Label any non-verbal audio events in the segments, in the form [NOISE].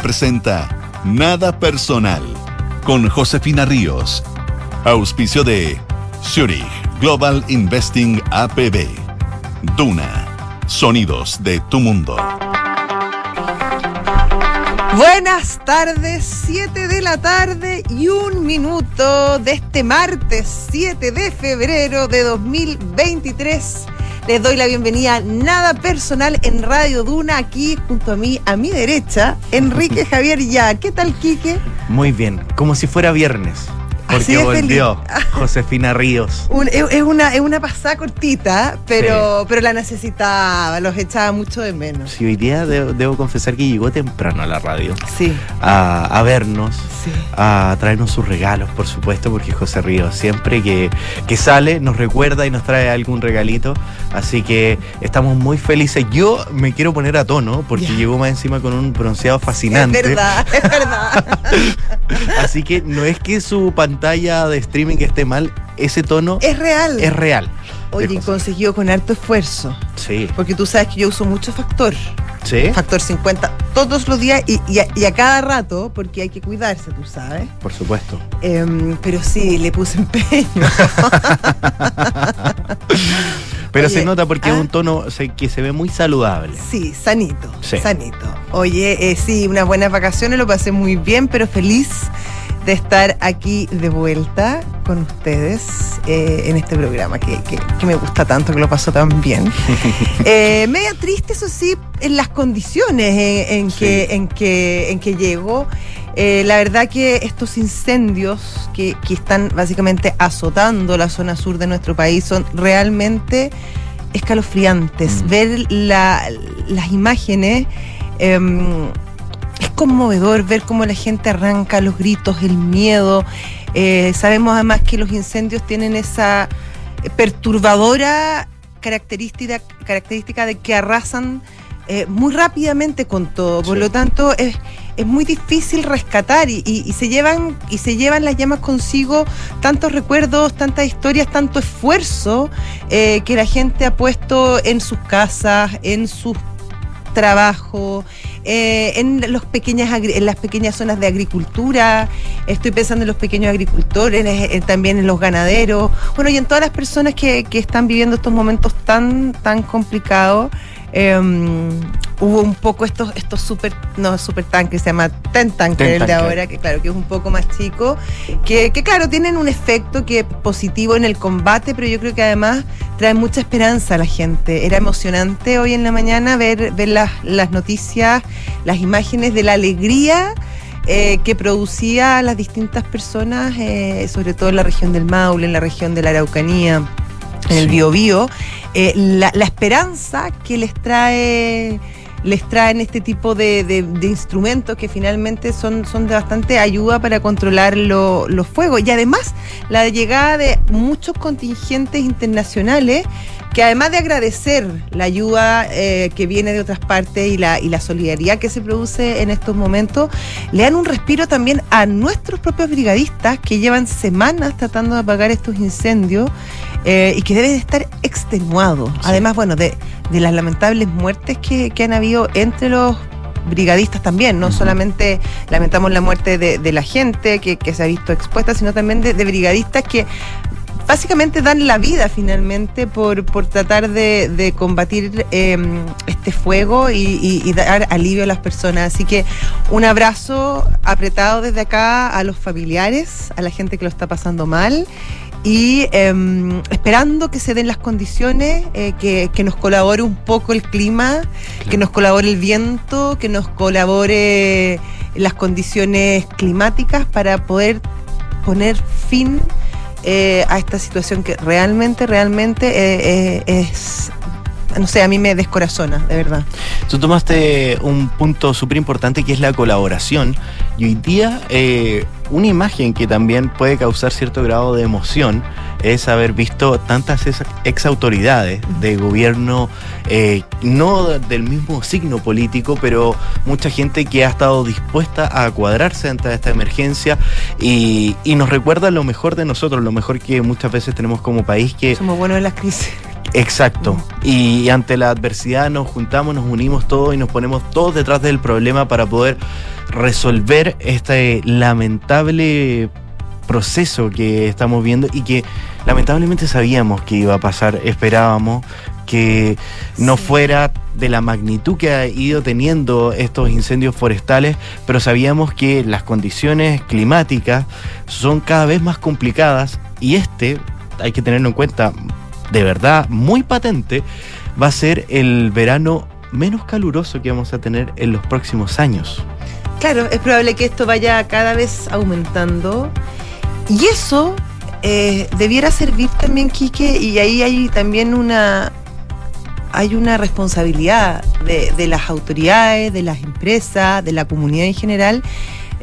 Presenta Nada Personal con Josefina Ríos. Auspicio de Zurich Global Investing APB. Duna. Sonidos de tu mundo. Buenas tardes, 7 de la tarde y un minuto de este martes 7 de febrero de 2023. Les doy la bienvenida Nada Personal en Radio Duna, aquí junto a mí, a mi derecha, Enrique Javier Ya. ¿Qué tal, Quique? Muy bien, como si fuera viernes. Porque volvió Josefina Ríos. es, una, es una pasada cortita, pero, pero la necesitaba, los echaba mucho de menos. Sí, hoy día debo, confesar que llegó temprano a la radio. Sí. A, vernos, a traernos sus regalos, por supuesto, porque José Ríos siempre que, que sale nos recuerda y nos trae algún regalito. Así que estamos muy felices. Yo me quiero poner a tono porque llegó más encima con un bronceado fascinante. Es verdad, es verdad. [LAUGHS] Así que no es que su pantalla de streaming que esté mal, ese tono es real. Es real. Oye, consiguió con harto esfuerzo. Sí. Porque tú sabes que yo uso mucho factor. Sí. Factor 50 todos los días y, a, cada rato, porque hay que cuidarse, tú sabes. Por supuesto. Em, pero sí, le puse empeño. [LAUGHS] Pero se nota porque es un ah. tono que se ve muy saludable. Sí, sanito. Sanito. Oye, eh, sí, unas buenas vacaciones, lo pasé muy bien, pero feliz de estar aquí de vuelta con ustedes eh, en este programa que, me gusta tanto, que lo paso tan bien. [LAUGHS] eh, media triste, eso sí, en las condiciones en, que, en, que, en que llego. Eh, la verdad que estos incendios que, que, están básicamente azotando la zona sur de nuestro país son realmente escalofriantes. Mm. Ver las imágenes... Em, conmovedor ver cómo la gente arranca los gritos, el miedo. Eh, sabemos además que los incendios tienen esa perturbadora característica, característica de que arrasan eh, muy rápidamente con todo. Por lo tanto, es, muy difícil rescatar y, se llevan, y se llevan las llamas consigo tantos recuerdos, tantas historias, tanto esfuerzo eh, que la gente ha puesto en sus casas, en sus trabajos, eh, en, los pequeñas, en las pequeñas zonas de agricultura, estoy pensando en los pequeños agricultores, también en los ganaderos, bueno, y en todas las personas que, que están viviendo estos momentos tan, tan complicados. Em, hubo un poco estos, estos super, no super tanques, se llama Ten Tanker el de ahora, que claro, que es un poco más chico, que, que claro, tienen un efecto que positivo en el combate, pero yo creo que además trae mucha esperanza a la gente. Era emocionante hoy en la mañana ver, ver las, las noticias, las imágenes de la alegría. Eh, que producía a las distintas personas, eh, sobre todo en la región del Maule, en la región de la Araucanía, en el Biobío, eh, la, esperanza que les trae les traen este tipo de, instrumentos que finalmente son, son de bastante ayuda para controlar los fuegos. Y además la llegada de muchos contingentes internacionales que además de agradecer la ayuda eh, que viene de otras partes y la, y la solidaridad que se produce en estos momentos, le dan un respiro también a nuestros propios brigadistas que llevan semanas tratando de apagar estos incendios eh, y que deben estar extenuados. Además, bueno, de, las lamentables muertes que, han habido entre los brigadistas también, no solamente lamentamos la muerte de, la gente que, se ha visto expuesta, sino también de, brigadistas que básicamente dan la vida finalmente por, por tratar de, combatir em, este fuego y, dar alivio a las personas. Así que un abrazo apretado desde acá a los familiares, a la gente que lo está pasando mal y em, esperando que se den las condiciones, eh, que, nos colabore un poco el clima, que nos colabore el viento, que nos colabore las condiciones climáticas para poder poner fin eh, a esta situación que realmente, realmente eh, es no sé, a mí me descorazona, de verdad. Tú tomaste un punto súper importante que es la colaboración. Y hoy día, eh, una imagen que también puede causar cierto grado de emoción es haber visto tantas ex autoridades de gobierno, eh, no del mismo signo político, pero mucha gente que ha estado dispuesta a cuadrarse ante esta emergencia y, y nos recuerda lo mejor de nosotros, lo mejor que muchas veces tenemos como país que... Somos buenos en las crisis. Exacto. Y ante la adversidad nos juntamos, nos unimos todos y nos ponemos todos detrás del problema para poder resolver este lamentable proceso que estamos viendo y que lamentablemente sabíamos que iba a pasar, esperábamos que no fuera de la magnitud que ha ido teniendo estos incendios forestales, pero sabíamos que las condiciones climáticas son cada vez más complicadas y este, hay que tenerlo en cuenta, de verdad muy patente, va a ser el verano menos caluroso que vamos a tener en los próximos años. Claro, es probable que esto vaya cada vez aumentando. Y eso eh, debiera servir también, Quique, y ahí hay también una, hay una responsabilidad de, de, las autoridades, de las empresas, de la comunidad en general,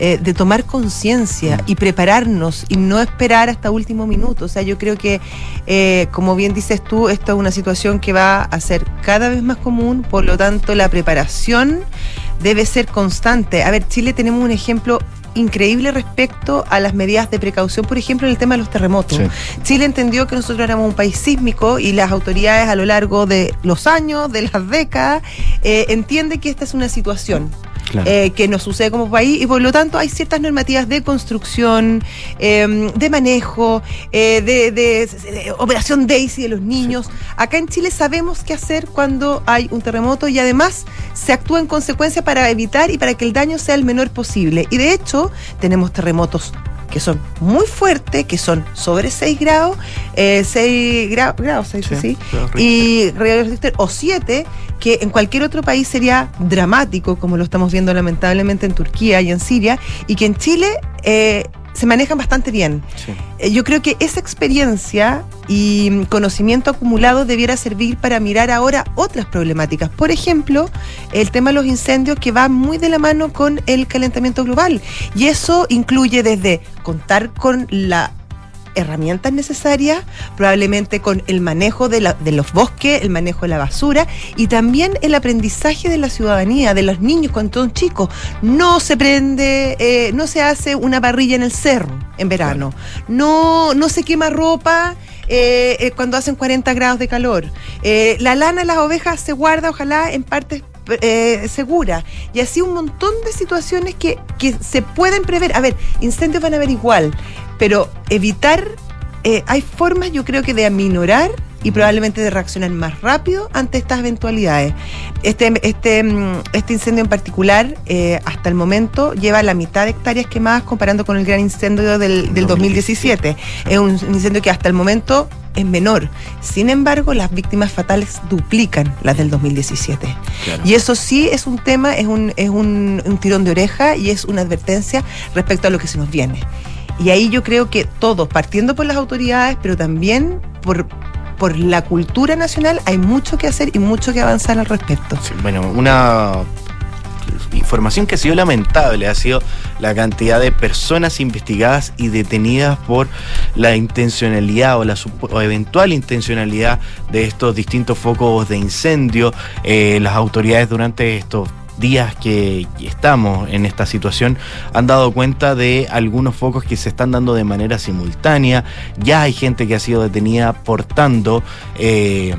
eh, de tomar conciencia y prepararnos y no esperar hasta último minuto. O sea, yo creo que, eh, como bien dices tú, esto es una situación que va a ser cada vez más común, por lo tanto la preparación debe ser constante. A ver, Chile tenemos un ejemplo increíble respecto a las medidas de precaución, por ejemplo, en el tema de los terremotos. Sí. Chile entendió que nosotros éramos un país sísmico y las autoridades a lo largo de los años, de las décadas, eh, entienden que esta es una situación Claro. Eh, que nos sucede como país y por lo tanto hay ciertas normativas de construcción, eh, de manejo, eh, de, de, de, operación Daisy de los niños. Sí. Acá en Chile sabemos qué hacer cuando hay un terremoto y además se actúa en consecuencia para evitar y para que el daño sea el menor posible. Y de hecho tenemos terremotos que son muy fuertes, que son sobre 6 grados, eh, 6 gra grados, 6, sí, sí, y o 7, que en cualquier otro país sería dramático, como lo estamos viendo lamentablemente en Turquía y en Siria, y que en Chile eh, se manejan bastante bien. Sí. Eh, yo creo que esa experiencia y conocimiento acumulado debiera servir para mirar ahora otras problemáticas. Por ejemplo, el tema de los incendios que va muy de la mano con el calentamiento global. Y eso incluye desde contar con la herramientas necesarias, probablemente con el manejo de, la, de, los bosques, el manejo de la basura y también el aprendizaje de la ciudadanía, de los niños cuando son chicos. No se prende, eh, no se hace una parrilla en el cerro en verano, no, no se quema ropa. Eh, eh, cuando hacen 40 grados de calor. La lana de las ovejas se guarda, ojalá, en partes eh, segura. Y así un montón de situaciones que, que, se pueden prever. A ver, incendios van a haber igual, pero evitar, eh, hay formas yo creo que de aminorar y probablemente de reaccionar más rápido ante estas eventualidades. Este, este, este incendio en particular, eh, hasta el momento, lleva la mitad de hectáreas quemadas comparando con el gran incendio del, del 2017. Es un incendio que hasta el momento es menor. Sin embargo, las víctimas fatales duplican las del 2017. Claro. Y eso sí es un tema, es, un, es un, un tirón de oreja y es una advertencia respecto a lo que se nos viene. Y ahí yo creo que todos, partiendo por las autoridades, pero también por, por la cultura nacional, hay mucho que hacer y mucho que avanzar al respecto. Bueno, una información que ha sido lamentable ha sido la cantidad de personas investigadas y detenidas por la intencionalidad o la o eventual intencionalidad de estos distintos focos de incendio. Eh, las autoridades durante estos días que estamos en esta situación han dado cuenta de algunos focos que se están dando de manera simultánea. Ya hay gente que ha sido detenida portando eh,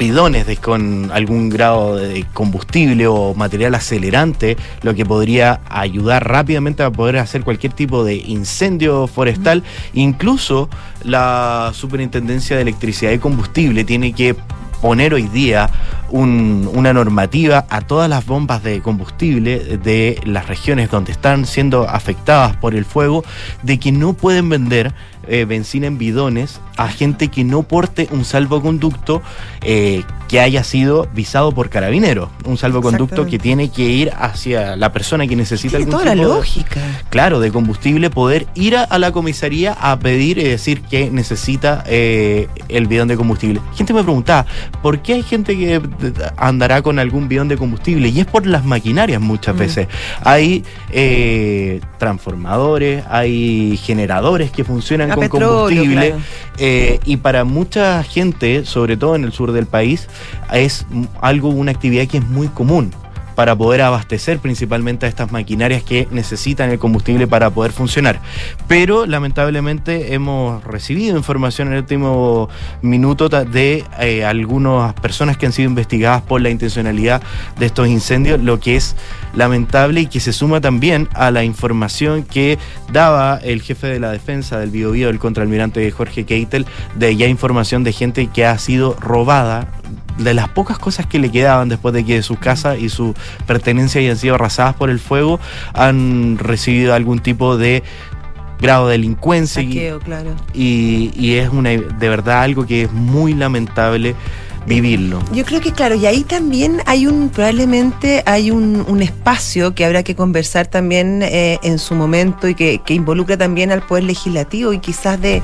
de, con algún grado de combustible o material acelerante, lo que podría ayudar rápidamente a poder hacer cualquier tipo de incendio forestal. Incluso la Superintendencia de Electricidad y Combustible tiene que poner hoy día un, una normativa a todas las bombas de combustible de las regiones donde están siendo afectadas por el fuego de que no pueden vender eh, benzina en bidones a gente que no porte un salvoconducto eh, que haya sido visado por carabineros. Un salvoconducto que tiene que ir hacia la persona que necesita tiene algún toda tipo la lógica. De, claro, de combustible, poder ir a, a, la comisaría a pedir y decir que necesita eh, el bidón de combustible. Gente me preguntaba, ¿por qué hay gente que andará con algún bidón de combustible? Y es por las maquinarias muchas mm. veces. Hay eh, transformadores, hay generadores que funcionan a con petróleo, combustible. claro. Eh, y para mucha gente, sobre todo en el sur del país, es algo, una actividad que es muy común. Para poder abastecer principalmente a estas maquinarias que necesitan el combustible para poder funcionar. Pero lamentablemente hemos recibido información en el último minuto de eh, algunas personas que han sido investigadas por la intencionalidad de estos incendios, lo que es lamentable y que se suma también a la información que daba el jefe de la defensa del Biobío, el contraalmirante Jorge Keitel, de ya información de gente que ha sido robada de las pocas cosas que le quedaban después de que su casa y su pertenencia hayan sido arrasadas por el fuego, han recibido algún tipo de grado de delincuencia claro. y, y, es una de verdad algo que es muy lamentable vivirlo. Yo creo que claro, y ahí también hay un, probablemente hay un, un espacio que habrá que conversar también eh, en su momento y que, que, involucra también al Poder Legislativo y quizás de,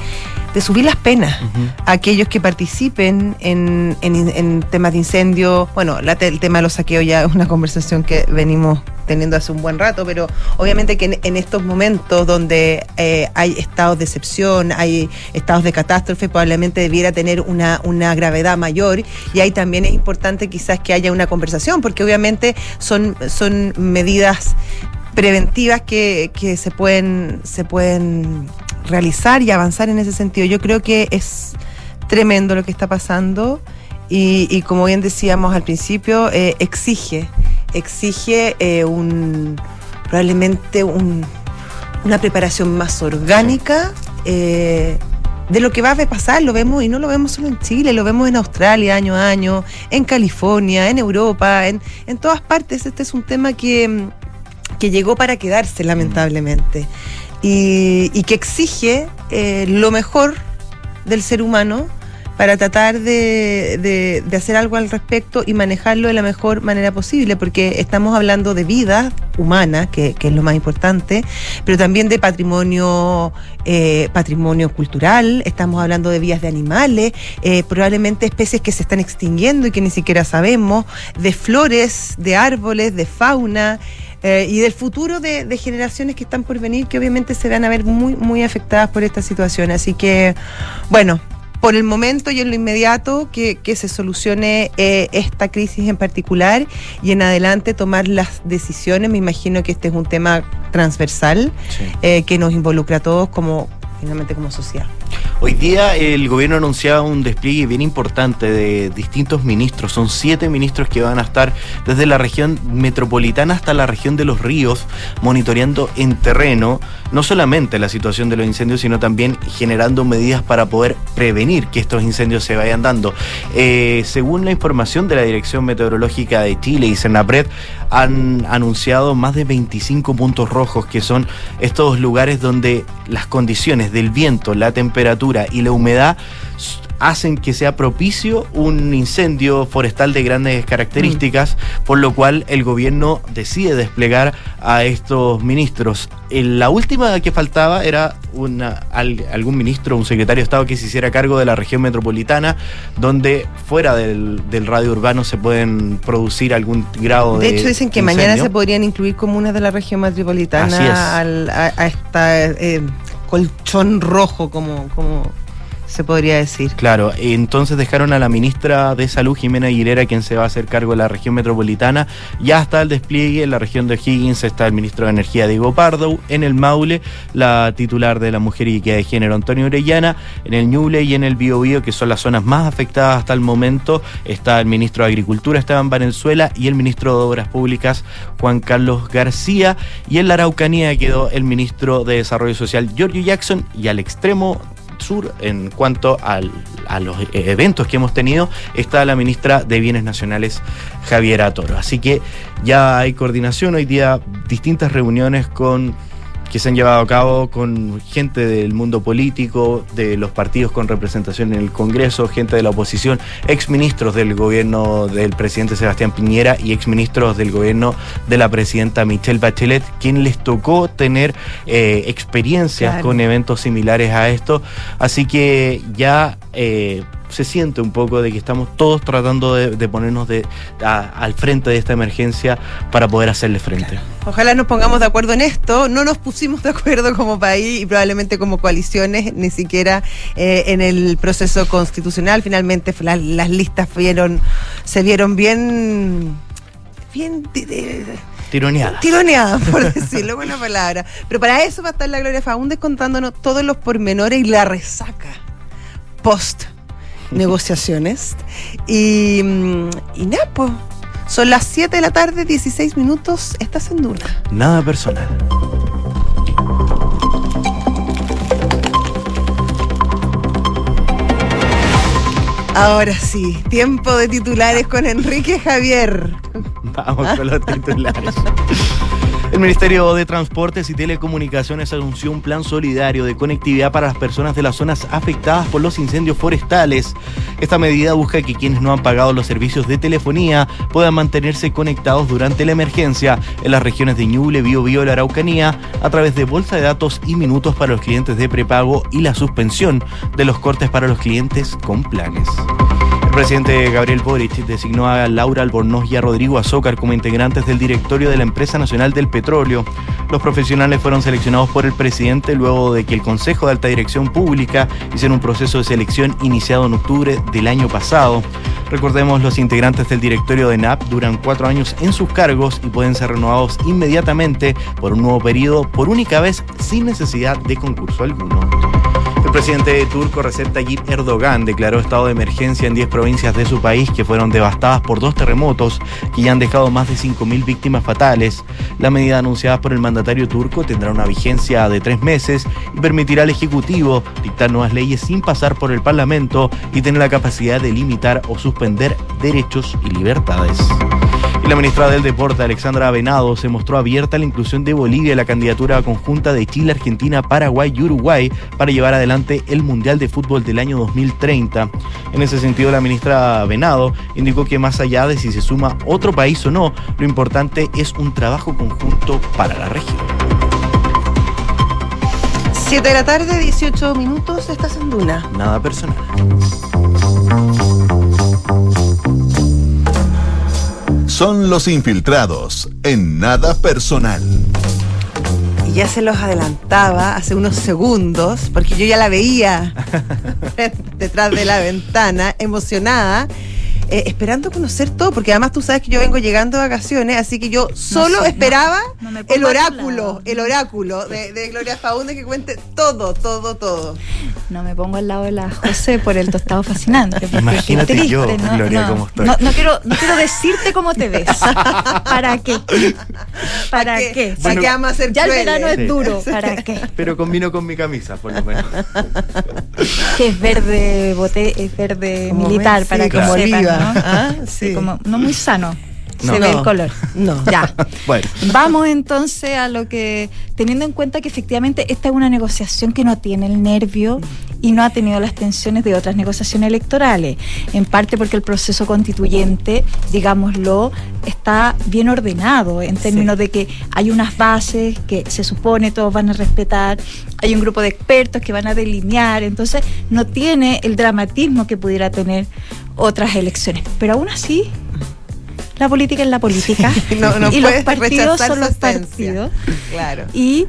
de subir las penas a aquellos que participen en, en, en, temas de incendio. Bueno, la, el tema de los saqueos ya es una conversación que venimos teniendo hace un buen rato, pero obviamente que en, estos momentos donde eh, hay estados de excepción, hay estados de catástrofe, probablemente debiera tener una, una gravedad mayor y ahí también es importante quizás que haya una conversación, porque obviamente son, son medidas preventivas que, que se pueden, se pueden realizar y avanzar en ese sentido. Yo creo que es tremendo lo que está pasando y, como bien decíamos al principio, eh, exige exige eh, un probablemente un, una preparación más orgánica. Eh, de lo que va a pasar, lo vemos y no lo vemos solo en Chile, lo vemos en Australia año a año, en California, en Europa, en, en todas partes. Este es un tema que, que llegó para quedarse, lamentablemente, y, y que exige eh, lo mejor del ser humano para tratar de, de, hacer algo al respecto y manejarlo de la mejor manera posible, porque estamos hablando de vida humana, que, que es lo más importante, pero también de patrimonio, eh, patrimonio cultural, estamos hablando de vías de animales, eh, probablemente especies que se están extinguiendo y que ni siquiera sabemos, de flores, de árboles, de fauna. Eh, y del futuro de, de, generaciones que están por venir, que obviamente se van a ver muy, muy afectadas por esta situación. Así que, bueno, por el momento y en lo inmediato que, que se solucione eh, esta crisis en particular y en adelante tomar las decisiones. Me imagino que este es un tema transversal sí. eh, que nos involucra a todos como finalmente como sociedad. Hoy día el gobierno anunciaba un despliegue bien importante de distintos ministros. Son siete ministros que van a estar desde la región metropolitana hasta la región de los ríos, monitoreando en terreno no solamente la situación de los incendios, sino también generando medidas para poder prevenir que estos incendios se vayan dando. Eh, según la información de la Dirección Meteorológica de Chile y Senapred, han anunciado más de 25 puntos rojos, que son estos lugares donde las condiciones del viento, la temperatura y la humedad hacen que sea propicio un incendio forestal de grandes características, mm. por lo cual el gobierno decide desplegar a estos ministros. La última que faltaba era una, algún ministro, un secretario de Estado que se hiciera cargo de la región metropolitana, donde fuera del, del radio urbano se pueden producir algún grado de. De hecho, dicen que incendio. mañana se podrían incluir comunas de la región metropolitana al, a, a, esta eh, colchón rojo, como, como se podría decir. Claro, entonces dejaron a la ministra de Salud, Jimena Aguilera, quien se va a hacer cargo de la región metropolitana. Ya está el despliegue en la región de Higgins, está el ministro de Energía, Diego Pardo. En el Maule, la titular de la Mujer y Equidad de Género, Antonio Orellana. En el Ñuble y en el Biobío, que son las zonas más afectadas hasta el momento, está el ministro de Agricultura, Esteban Valenzuela, y el ministro de Obras Públicas, Juan Carlos García. Y en la Araucanía quedó el ministro de Desarrollo Social, Giorgio Jackson, y al extremo Sur en cuanto a los eventos que hemos tenido está la ministra de Bienes Nacionales Javiera Toro. Así que ya hay coordinación hoy día, distintas reuniones con que se han llevado a cabo con gente del mundo político, de los partidos con representación en el Congreso, gente de la oposición, exministros del gobierno del presidente Sebastián Piñera y exministros del gobierno de la presidenta Michelle Bachelet, quien les tocó tener eh, experiencias claro. con eventos similares a esto. Así que ya eh, se siente un poco de que estamos todos tratando de, de ponernos de, a, al frente de esta emergencia para poder hacerle frente. Claro. Ojalá nos pongamos de acuerdo en esto. No nos pusimos de acuerdo como país y probablemente como coaliciones, ni siquiera eh, en el proceso constitucional. Finalmente la, las listas vieron, se vieron bien bien tironeada. Tironeada, por [LAUGHS] decirlo buena palabra. Pero para eso va a estar la Gloria Faúndez contándonos todos los pormenores y la resaca post [LAUGHS] negociaciones. Y, mm, y nada, pues, son las 7 de la tarde, 16 minutos, estás en Duna. Nada personal. Ahora sí, tiempo de titulares con Enrique Javier. Vamos con los [LAUGHS] titulares. El Ministerio de Transportes y Telecomunicaciones anunció un plan solidario de conectividad para las personas de las zonas afectadas por los incendios forestales. Esta medida busca que quienes no han pagado los servicios de telefonía puedan mantenerse conectados durante la emergencia en las regiones de Ñuble, Biobío y la Araucanía a través de bolsa de datos y minutos para los clientes de prepago y la suspensión de los cortes para los clientes con planes presidente Gabriel Boric designó a Laura Albornoz y a Rodrigo Azócar como integrantes del directorio de la Empresa Nacional del Petróleo. Los profesionales fueron seleccionados por el presidente luego de que el Consejo de Alta Dirección Pública hiciera un proceso de selección iniciado en octubre del año pasado. Recordemos, los integrantes del directorio de NAP duran cuatro años en sus cargos y pueden ser renovados inmediatamente por un nuevo periodo por única vez sin necesidad de concurso alguno. El presidente turco Recep Tayyip Erdogan declaró estado de emergencia en 10 provincias de su país que fueron devastadas por dos terremotos que ya han dejado más de 5.000 víctimas fatales. La medida anunciada por el mandatario turco tendrá una vigencia de tres meses y permitirá al Ejecutivo dictar nuevas leyes sin pasar por el Parlamento y tener la capacidad de limitar o suspender derechos y libertades la ministra del Deporte, Alexandra Venado, se mostró abierta a la inclusión de Bolivia en la candidatura conjunta de Chile, Argentina, Paraguay y Uruguay para llevar adelante el Mundial de Fútbol del año 2030. En ese sentido, la ministra Venado indicó que más allá de si se suma otro país o no, lo importante es un trabajo conjunto para la región. 7 de la tarde, 18 minutos, estás en Duna. Nada personal. Son los infiltrados en nada personal. Y ya se los adelantaba hace unos segundos, porque yo ya la veía [LAUGHS] detrás de la ventana, emocionada eh, esperando conocer todo, porque además tú sabes que yo vengo llegando de vacaciones, así que yo solo esperaba el oráculo, el oráculo de, Gloria Faunde que cuente todo, todo, todo. No me pongo al lado de la José por el tostado fascinante. Imagínate yo, Gloria, cómo estoy. No, quiero, no quiero decirte cómo te ves. [LAUGHS] ¿Para qué? ¿Para, qué? Bueno, ya el verano es duro. [LAUGHS] ¿Para qué? Pero combino con mi camisa, por lo menos. que es verde, bote, es verde militar, para que sepan. ¿No? [LAUGHS] Ah, como no muy sano. Se ve el color. No. Ya. [LAUGHS] bueno. Vamos entonces a lo que, teniendo en cuenta que efectivamente esta es una negociación que no tiene el nervio y no ha tenido las tensiones de otras negociaciones electorales, en parte porque el proceso constituyente, digámoslo, está bien ordenado en términos de que hay unas bases que se supone todos van a respetar, hay un grupo de expertos que van a delinear, entonces no tiene el dramatismo que pudiera tener otras elecciones. Pero aún así, la política es la política [LAUGHS] y los partidos son los partidos. Claro. Y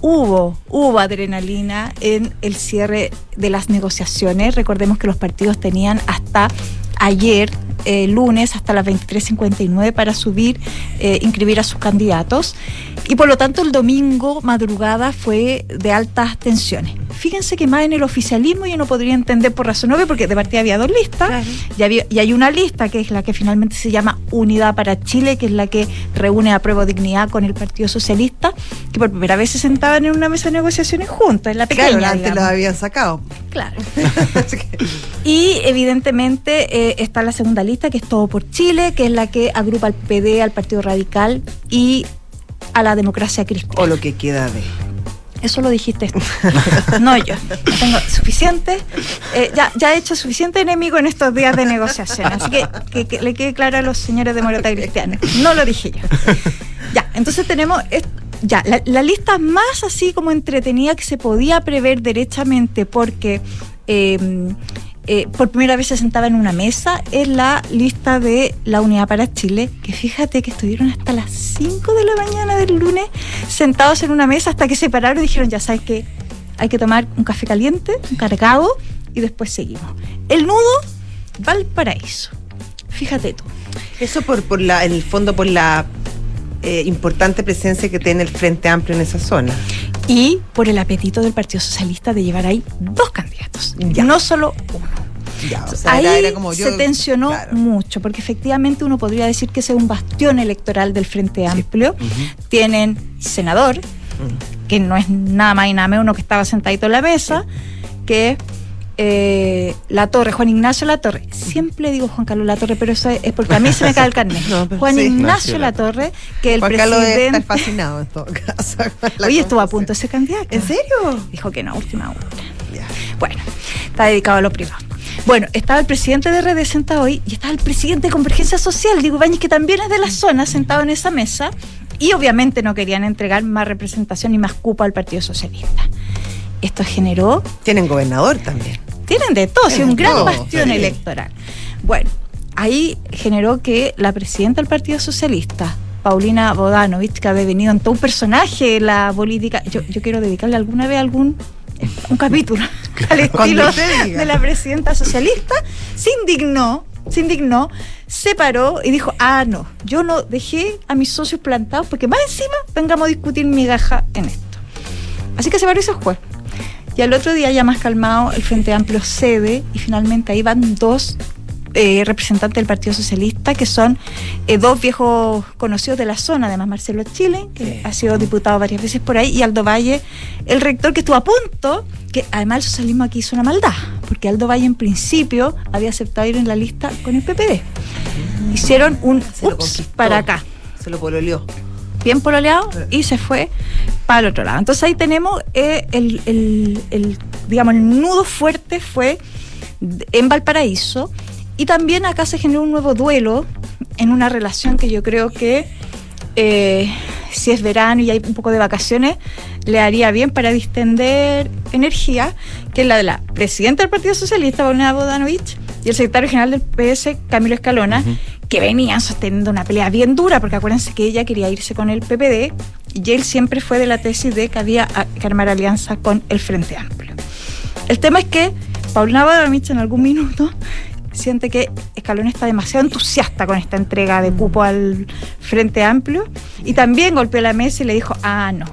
hubo, hubo adrenalina en el cierre de las negociaciones. Recordemos que los partidos tenían hasta ayer, eh, lunes, hasta las 23.59 para subir, eh, inscribir a sus candidatos. Y por lo tanto el domingo madrugada fue de altas tensiones. Fíjense que más en el oficialismo yo no podría entender por razón obvia, porque de partida había dos listas, y, y hay una lista que es la que finalmente se llama Unidad para Chile, que es la que reúne a prueba dignidad con el Partido Socialista, que por primera vez se sentaban en una mesa de negociaciones juntos, en la pequeña. Claro, antes los habían sacado. Claro. [LAUGHS] y evidentemente eh, está la segunda lista, que es Todo por Chile, que es la que agrupa al PD, al Partido Radical y a la democracia cristiana. O lo que queda de. Eso lo dijiste [LAUGHS] no yo. Tengo suficiente, eh, ya, ya he hecho suficiente enemigo en estos días de negociación. Así que, que, le quede claro a los señores de Morata Cristiana. No lo dije yo. Ya, entonces tenemos ya la, la, lista más así como entretenida que se podía prever derechamente porque eh, eh, por primera vez se sentaba en una mesa en la lista de la Unidad para Chile, que fíjate que estuvieron hasta las 5 de la mañana del lunes sentados en una mesa hasta que se pararon y dijeron, ya sabes que hay que tomar un café caliente, un cargado, y después seguimos. El nudo, Valparaíso. Fíjate tú. Eso por, por la, en el fondo por la eh, importante presencia que tiene el Frente Amplio en esa zona. Y por el apetito del Partido Socialista de llevar ahí dos candidatos, no solo uno. ahí se tensionó mucho, porque efectivamente uno podría decir que ese es un bastión electoral del Frente Amplio. Tienen senador, que no es nada más y nada menos uno que estaba sentadito en la mesa, que eh, La Torre, Juan Ignacio La Torre. Siempre digo Juan Carlos La Torre, pero eso es, porque a mí se me cae el carnet. [LAUGHS] Juan Ignacio La Torre, que el presidente. está fascinado en todo caso. [LAUGHS] Oye, estuvo a punto ese candidato. ¿En serio? Dijo que no, última hora. Bueno, está dedicado a lo privado. Bueno, estaba el presidente de Redes sentado hoy y estaba el presidente de Convergencia Social, Diego Bañez, que también es de la zona, sentado en esa mesa. Y obviamente no querían entregar más representación y más cupo al Partido Socialista. Esto generó. Tienen gobernador también. Tienen de todo, y un gran bastión electoral. Bueno, ahí generó que la presidenta del Partido Socialista, Paulina Bodanovich, que ha venido en todo un personaje en la política, yo, quiero dedicarle alguna vez algún un capítulo [LAUGHS] al estilo de la presidenta socialista, se indignó, se indignó, se paró y dijo, ah, no, yo no dejé a mis socios plantados porque más encima vengamos a discutir migaja en esto. Así que se paró y se fue. Y al otro día, ya más calmado, el Frente Amplio cede y finalmente ahí van dos eh, representantes del Partido Socialista, que son eh, dos viejos conocidos de la zona, además Marcelo Chile, que ha sido diputado varias veces por ahí, y Aldo Valle, el rector que estuvo a punto, que además el socialismo aquí hizo una maldad, porque Aldo Valle en principio había aceptado ir en la lista con el PPD. Hicieron un ups para acá. Se lo pololeó bien pololeado y se fue para el otro lado. Entonces ahí tenemos eh, el, digamos, el nudo fuerte fue en Valparaíso y también acá se generó un nuevo duelo en una relación que yo creo que eh, si es verano y hay un poco de vacaciones, le haría bien para distender energía, que es la de la presidenta del Partido Socialista, Paulina Bodanovich, y el secretario general del PS, Camilo Escalona, que venían sosteniendo una pelea bien dura, porque acuérdense que ella quería irse con el PPD y él siempre fue de la tesis de que había que armar alianza con el Frente Amplio. El tema es que Paulina Badamich en algún minuto siente que Escalón está demasiado entusiasta con esta entrega de cupo al Frente Amplio y también golpeó la mesa y le dijo, ah, no,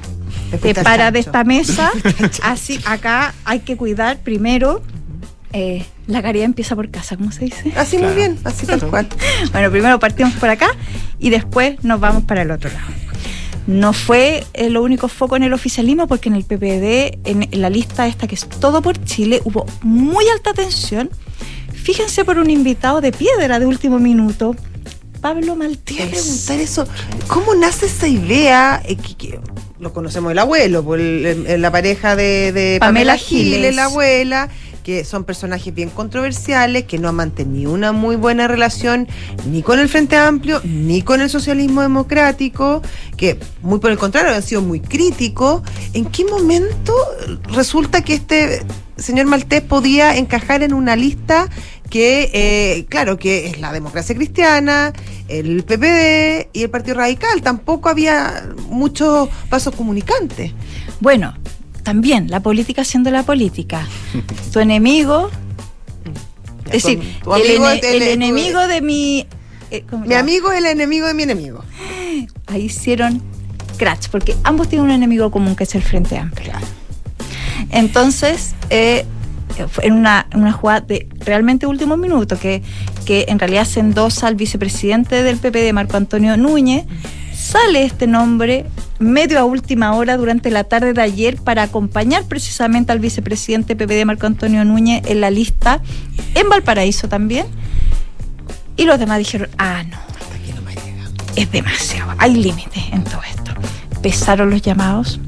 te para de esta mesa, [LAUGHS] así acá hay que cuidar primero eh, la caridad empieza por casa, ¿cómo se dice? Así muy bien, así tal cual. bueno, primero partimos por acá y después nos vamos para el otro lado. No fue eh, lo único foco en el oficialismo porque en el PPD, en, la lista esta que es todo por Chile, hubo muy alta tensión. Fíjense por un invitado de piedra de último minuto, Pablo Maltés. preguntar eso. ¿Cómo nace esa idea? Eh, que, lo conocemos el abuelo, por la pareja de, Pamela, Giles, la abuela que son personajes bien controversiales, que no han mantenido una muy buena relación ni con el Frente Amplio, ni con el socialismo democrático, que muy por el contrario han sido muy críticos. ¿En qué momento resulta que este señor Maltés podía encajar en una lista que, eh, claro, que es la democracia cristiana, el PPD y el Partido Radical. Tampoco había muchos pasos comunicantes. Bueno, también la política siendo la política. [LAUGHS] Tu enemigo, es decir, el, enemigo de mi... Eh, mi amigo es el enemigo de mi enemigo. Ahí hicieron crash, porque ambos tienen un enemigo común que es el Frente Amplio. Entonces, eh, en una, una, jugada de realmente último minuto, que, que en realidad se endosa al vicepresidente del PP de Marco Antonio Núñez, sale este nombre medio a última hora durante la tarde de ayer para acompañar precisamente al vicepresidente PPD Marco Antonio Núñez en la lista en Valparaíso también. Y los demás dijeron, ah, no, es demasiado, hay límites en todo esto. Pesaron los llamados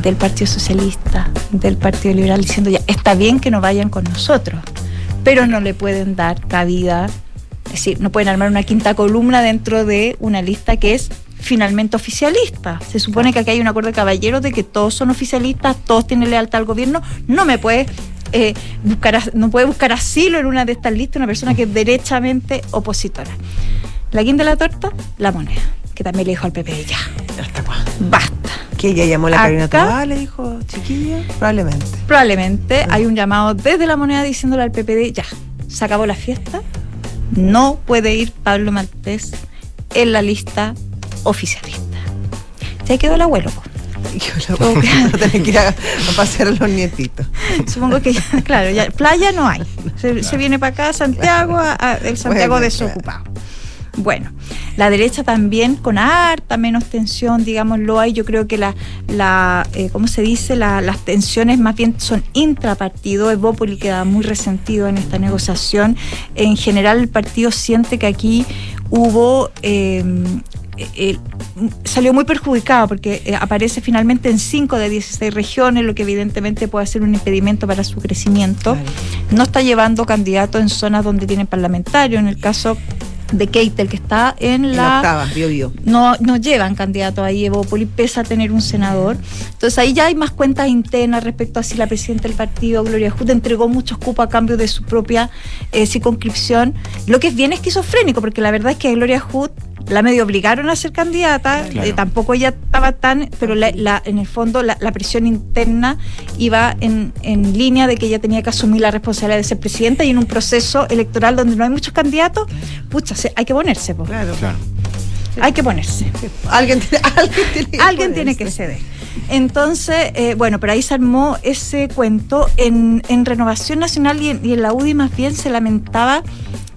del Partido Socialista, del Partido Liberal, diciendo ya, está bien que no vayan con nosotros, pero no le pueden dar cabida, es decir, no pueden armar una quinta columna dentro de una lista que es finalmente oficialista. Se supone que aquí hay un acuerdo de caballeros de que todos son oficialistas, todos tienen lealtad al gobierno. No me puede eh, buscar, no puede buscar asilo en una de estas listas una persona que es derechamente opositora. La quinta de la torta, la moneda, que también le dijo al PP ya. Basta. Que ella llamó a la Karina Tobar, le dijo, chiquilla, probablemente. Probablemente hay un llamado desde la moneda diciéndole al PPD, ya, se acabó la fiesta, no puede ir Pablo Maltés en la lista oficialista. Se quedó el abuelo. Yo lo voy a tener que ir a, pasear a los nietitos. Supongo que, ya, [LAUGHS] claro, ya, playa no hay. Se, viene para acá, Santiago, el Santiago desocupado. Bueno, la derecha también con harta menos tensión, digámoslo, hay. Yo creo que la, la eh, ¿cómo se dice? las tensiones más bien son intrapartido. Evópoli queda muy resentido en esta negociación. En general, el partido siente que aquí hubo eh, eh, salió muy perjudicado porque aparece finalmente en 5 de 16 regiones, lo que evidentemente puede ser un impedimento para su crecimiento. No está llevando candidatos en zonas donde tienen parlamentarios, en el caso de Keitel, que está en la. No, no llevan candidato ahí, Evópoli, pese a tener un senador. Entonces ahí ya hay más cuentas internas respecto a si la presidenta del partido, Gloria Hood, entregó muchos cupos a cambio de su propia eh, circunscripción, lo que es bien esquizofrénico, porque la verdad es que Gloria Hood la medio obligaron a ser candidata, eh, tampoco ella estaba tan, pero la, en el fondo la, presión interna iba en, en, línea de que ella tenía que asumir la responsabilidad de ser presidenta y en un proceso electoral donde no hay muchos candidatos, pucha, hay que ponerse. Claro. claro. Hay que ponerse. Alguien tiene, [LAUGHS] alguien tiene, que, ceder. Entonces, eh, bueno, pero ahí se armó ese cuento. En, en Renovación Nacional y en, y en la UDI más bien se lamentaba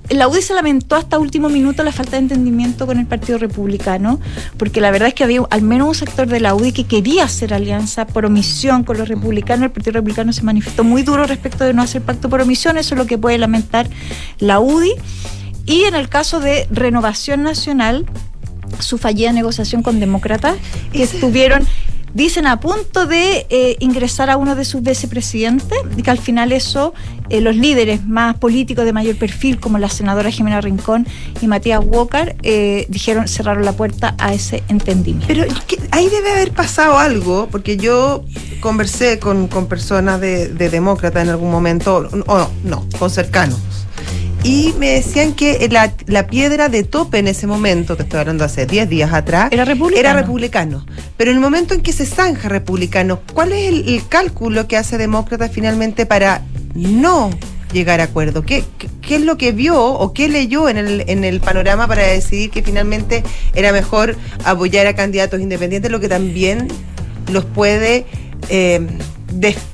la UDI se lamentó hasta último minuto la falta de entendimiento con el Partido Republicano, porque la verdad es que había al menos un sector de la UDI que quería hacer alianza por omisión con los republicanos. El Partido Republicano se manifestó muy duro respecto de no hacer pacto por omisión, eso es lo que puede lamentar la UDI. Y en el caso de Renovación Nacional, su fallida negociación con demócratas, que estuvieron dicen a punto de eh, ingresar a uno de sus vicepresidentes y que al final eso eh, los líderes más políticos de mayor perfil como la senadora Jimena Rincón y Matías Walker eh, dijeron cerraron la puerta a ese entendimiento. Pero ahí debe haber pasado algo porque yo conversé con, personas de, de demócrata en algún momento o no, no con cercanos y me decían que la, piedra de tope en ese momento, te estoy hablando hace 10 días atrás, era republicano. era republicano. Pero en el momento en que se zanja republicano, ¿cuál es el, cálculo que hace demócrata finalmente para no llegar a acuerdo? ¿Qué, ¿Qué, es lo que vio o qué leyó en el, en el panorama para decidir que finalmente era mejor apoyar a candidatos independientes, lo que también los puede eh,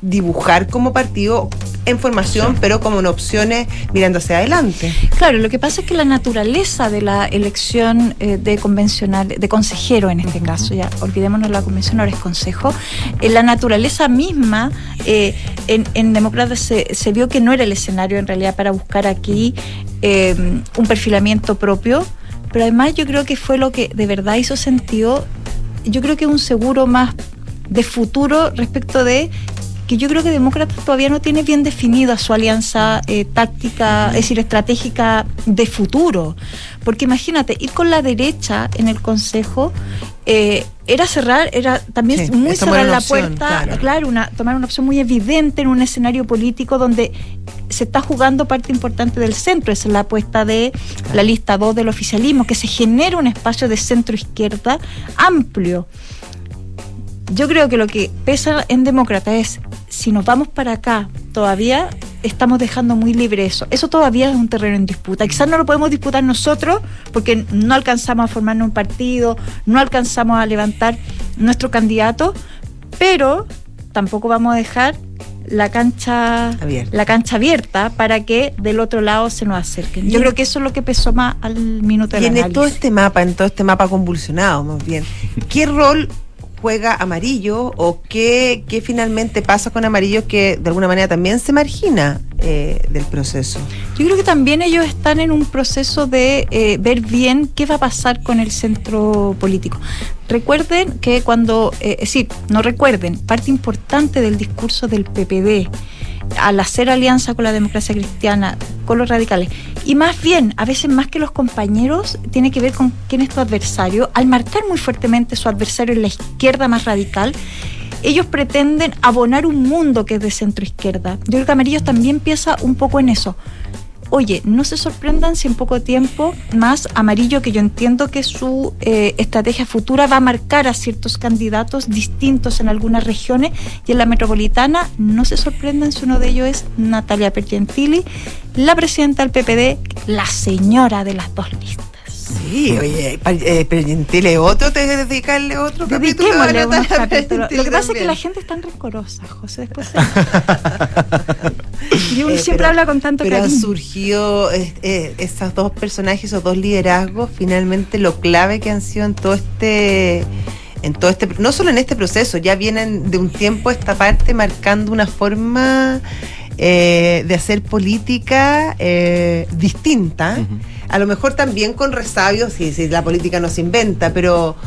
dibujar como partido en formación, pero como en opciones mirando hacia adelante. Claro, lo que pasa es que la naturaleza de la elección eh, de convencional, de consejero en este caso, ya olvidémonos la convención, ahora es consejo, eh, la naturaleza misma eh, en, en democracia se, se, vio que no era el escenario en realidad para buscar aquí un perfilamiento propio, pero además yo creo que fue lo que de verdad hizo sentido, yo creo que un seguro más de futuro respecto de que yo creo que Demócratas todavía no tiene bien definida su alianza eh, táctica, es decir, estratégica de futuro. Porque imagínate, ir con la derecha en el Consejo eh, era cerrar, era también muy cerrar la puerta, claro, una, tomar una opción muy evidente en un escenario político donde se está jugando parte importante del centro. Esa es la apuesta de la lista 2 del oficialismo, que se genera un espacio de centro izquierda amplio. Yo creo que lo que pesa en demócrata es si nos vamos para acá, todavía estamos dejando muy libre eso. Eso todavía es un terreno en disputa. Quizás no lo podemos disputar nosotros porque no alcanzamos a formarnos un partido, no alcanzamos a levantar nuestro candidato, pero tampoco vamos a dejar la cancha abierta. la cancha abierta para que del otro lado se nos acerquen. Yo creo que eso es lo que pesó más al minuto de Y en todo este mapa, en todo este mapa convulsionado, más bien, ¿qué rol juega amarillo o qué, qué, finalmente pasa con amarillo que de alguna manera también se margina eh, del proceso? Yo creo que también ellos están en un proceso de eh, ver bien qué va a pasar con el centro político. Recuerden que cuando, eh, es decir, no recuerden, parte importante del discurso del PPD al hacer alianza con la democracia cristiana, con los radicales, y más bien, a veces más que los compañeros, tiene que ver con quién es tu adversario, al marcar muy fuertemente su adversario en la izquierda más radical, ellos pretenden abonar un mundo que es de centro izquierda. Yo creo que Amarillos también piensa un poco en eso. Oye, no se sorprendan si en poco tiempo más amarillo, que yo entiendo que su eh, estrategia futura va a marcar a ciertos candidatos distintos en algunas regiones y en la metropolitana, no se sorprendan si uno de ellos es Natalia Pergentili, la presidenta del PPD, la señora de las dos listas. Sí, oye, eh, Pergentile, otro, te dedicarle otro capítulo. unos capítulos. Lo que pasa es que la gente es tan rencorosa, José, después. [LAUGHS] y uno eh, siempre habla con tanto pero cariño. Pero han surgido eh, esos dos personajes, esos dos liderazgos, finalmente lo clave que han sido en todo este en todo este no solo en este proceso ya vienen de un tiempo esta parte marcando una forma eh, de hacer política eh, distinta a lo mejor también con resabios, si, si la política no se inventa, pero,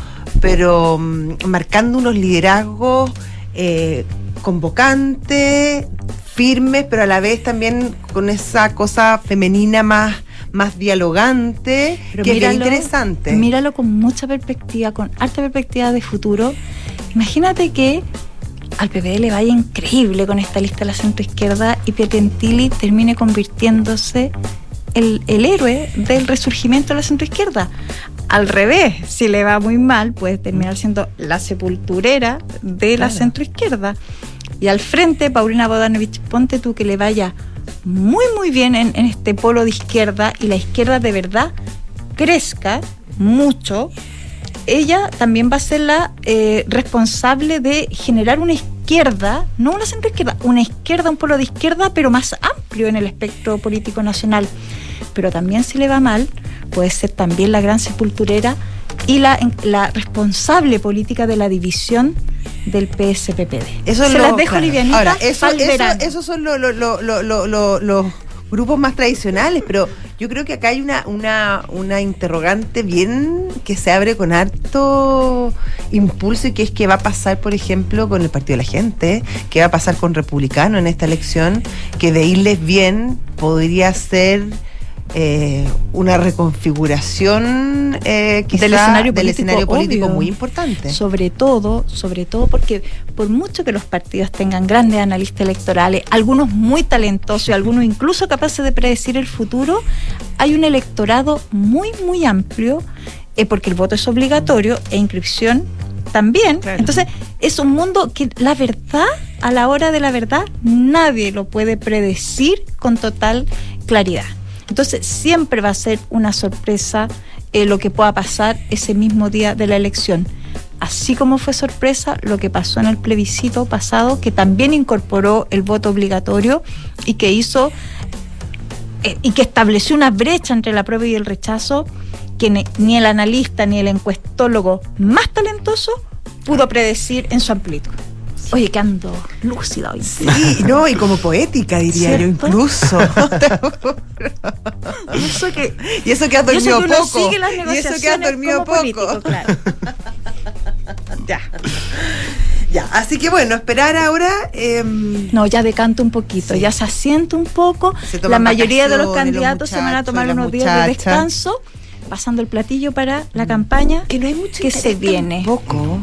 pero mm, marcando unos liderazgos eh, convocantes, firmes, pero a la vez también con esa cosa femenina más más dialogante, que es interesante. Míralo con mucha perspectiva, con alta perspectiva de futuro. Imagínate que al PPD le vaya increíble con esta lista de la centroizquierda y Pietentili termine convirtiéndose el, héroe del resurgimiento de la centroizquierda. Al revés, si le va muy mal, puede terminar siendo la sepulturera de la centroizquierda. Y al frente, Paulina Bodanovich, ponte tú que le vaya muy, muy bien en, este polo de izquierda y la izquierda de verdad crezca mucho. Ella también va a ser la eh, responsable de generar una izquierda, no una centroizquierda, una izquierda, un polo de izquierda, pero más amplio en el espectro político nacional pero también si le va mal, puede ser también la gran sepulturera y la, la responsable política de la división del PSPPD. Eso Se las dejo livianitas Ahora, eso, esos son los grupos más tradicionales, pero yo creo que acá hay una, una, una interrogante bien que se abre con harto impulso y que es qué va a pasar, por ejemplo, con el Partido de la Gente, qué va a pasar con Republicano en esta elección, que de irles bien podría ser eh, una reconfiguración eh, del escenario político, del escenario político muy importante. Sobre todo, sobre todo porque por mucho que los partidos tengan grandes analistas electorales, algunos muy talentosos y algunos incluso capaces de predecir el futuro, hay un electorado muy, muy amplio, eh, porque el voto es obligatorio e inscripción también. Entonces, es un mundo que la verdad, a la hora de la verdad, nadie lo puede predecir con total claridad. Entonces siempre va a ser una sorpresa eh, lo que pueda pasar ese mismo día de la elección. Así como fue sorpresa lo que pasó en el plebiscito pasado, que también incorporó el voto obligatorio y que hizo eh, y que estableció una brecha entre la prueba y el rechazo que ni el analista ni el encuestólogo más talentoso pudo predecir en su amplitud. Oye, que ando lúcida hoy. Sí, no, y como poética, diría yo, incluso. [LAUGHS] [LAUGHS] y eso que, y eso que has dormido poco. y eso que has dormido poco. claro. [LAUGHS] ya. Ya, así que bueno, esperar ahora. Em, no, ya decanto un poquito, ya se asienta un poco. La mayoría de los candidatos se van a tomar unos días de descanso pasando el platillo para la campaña que no hay mucho que se viene. Poco,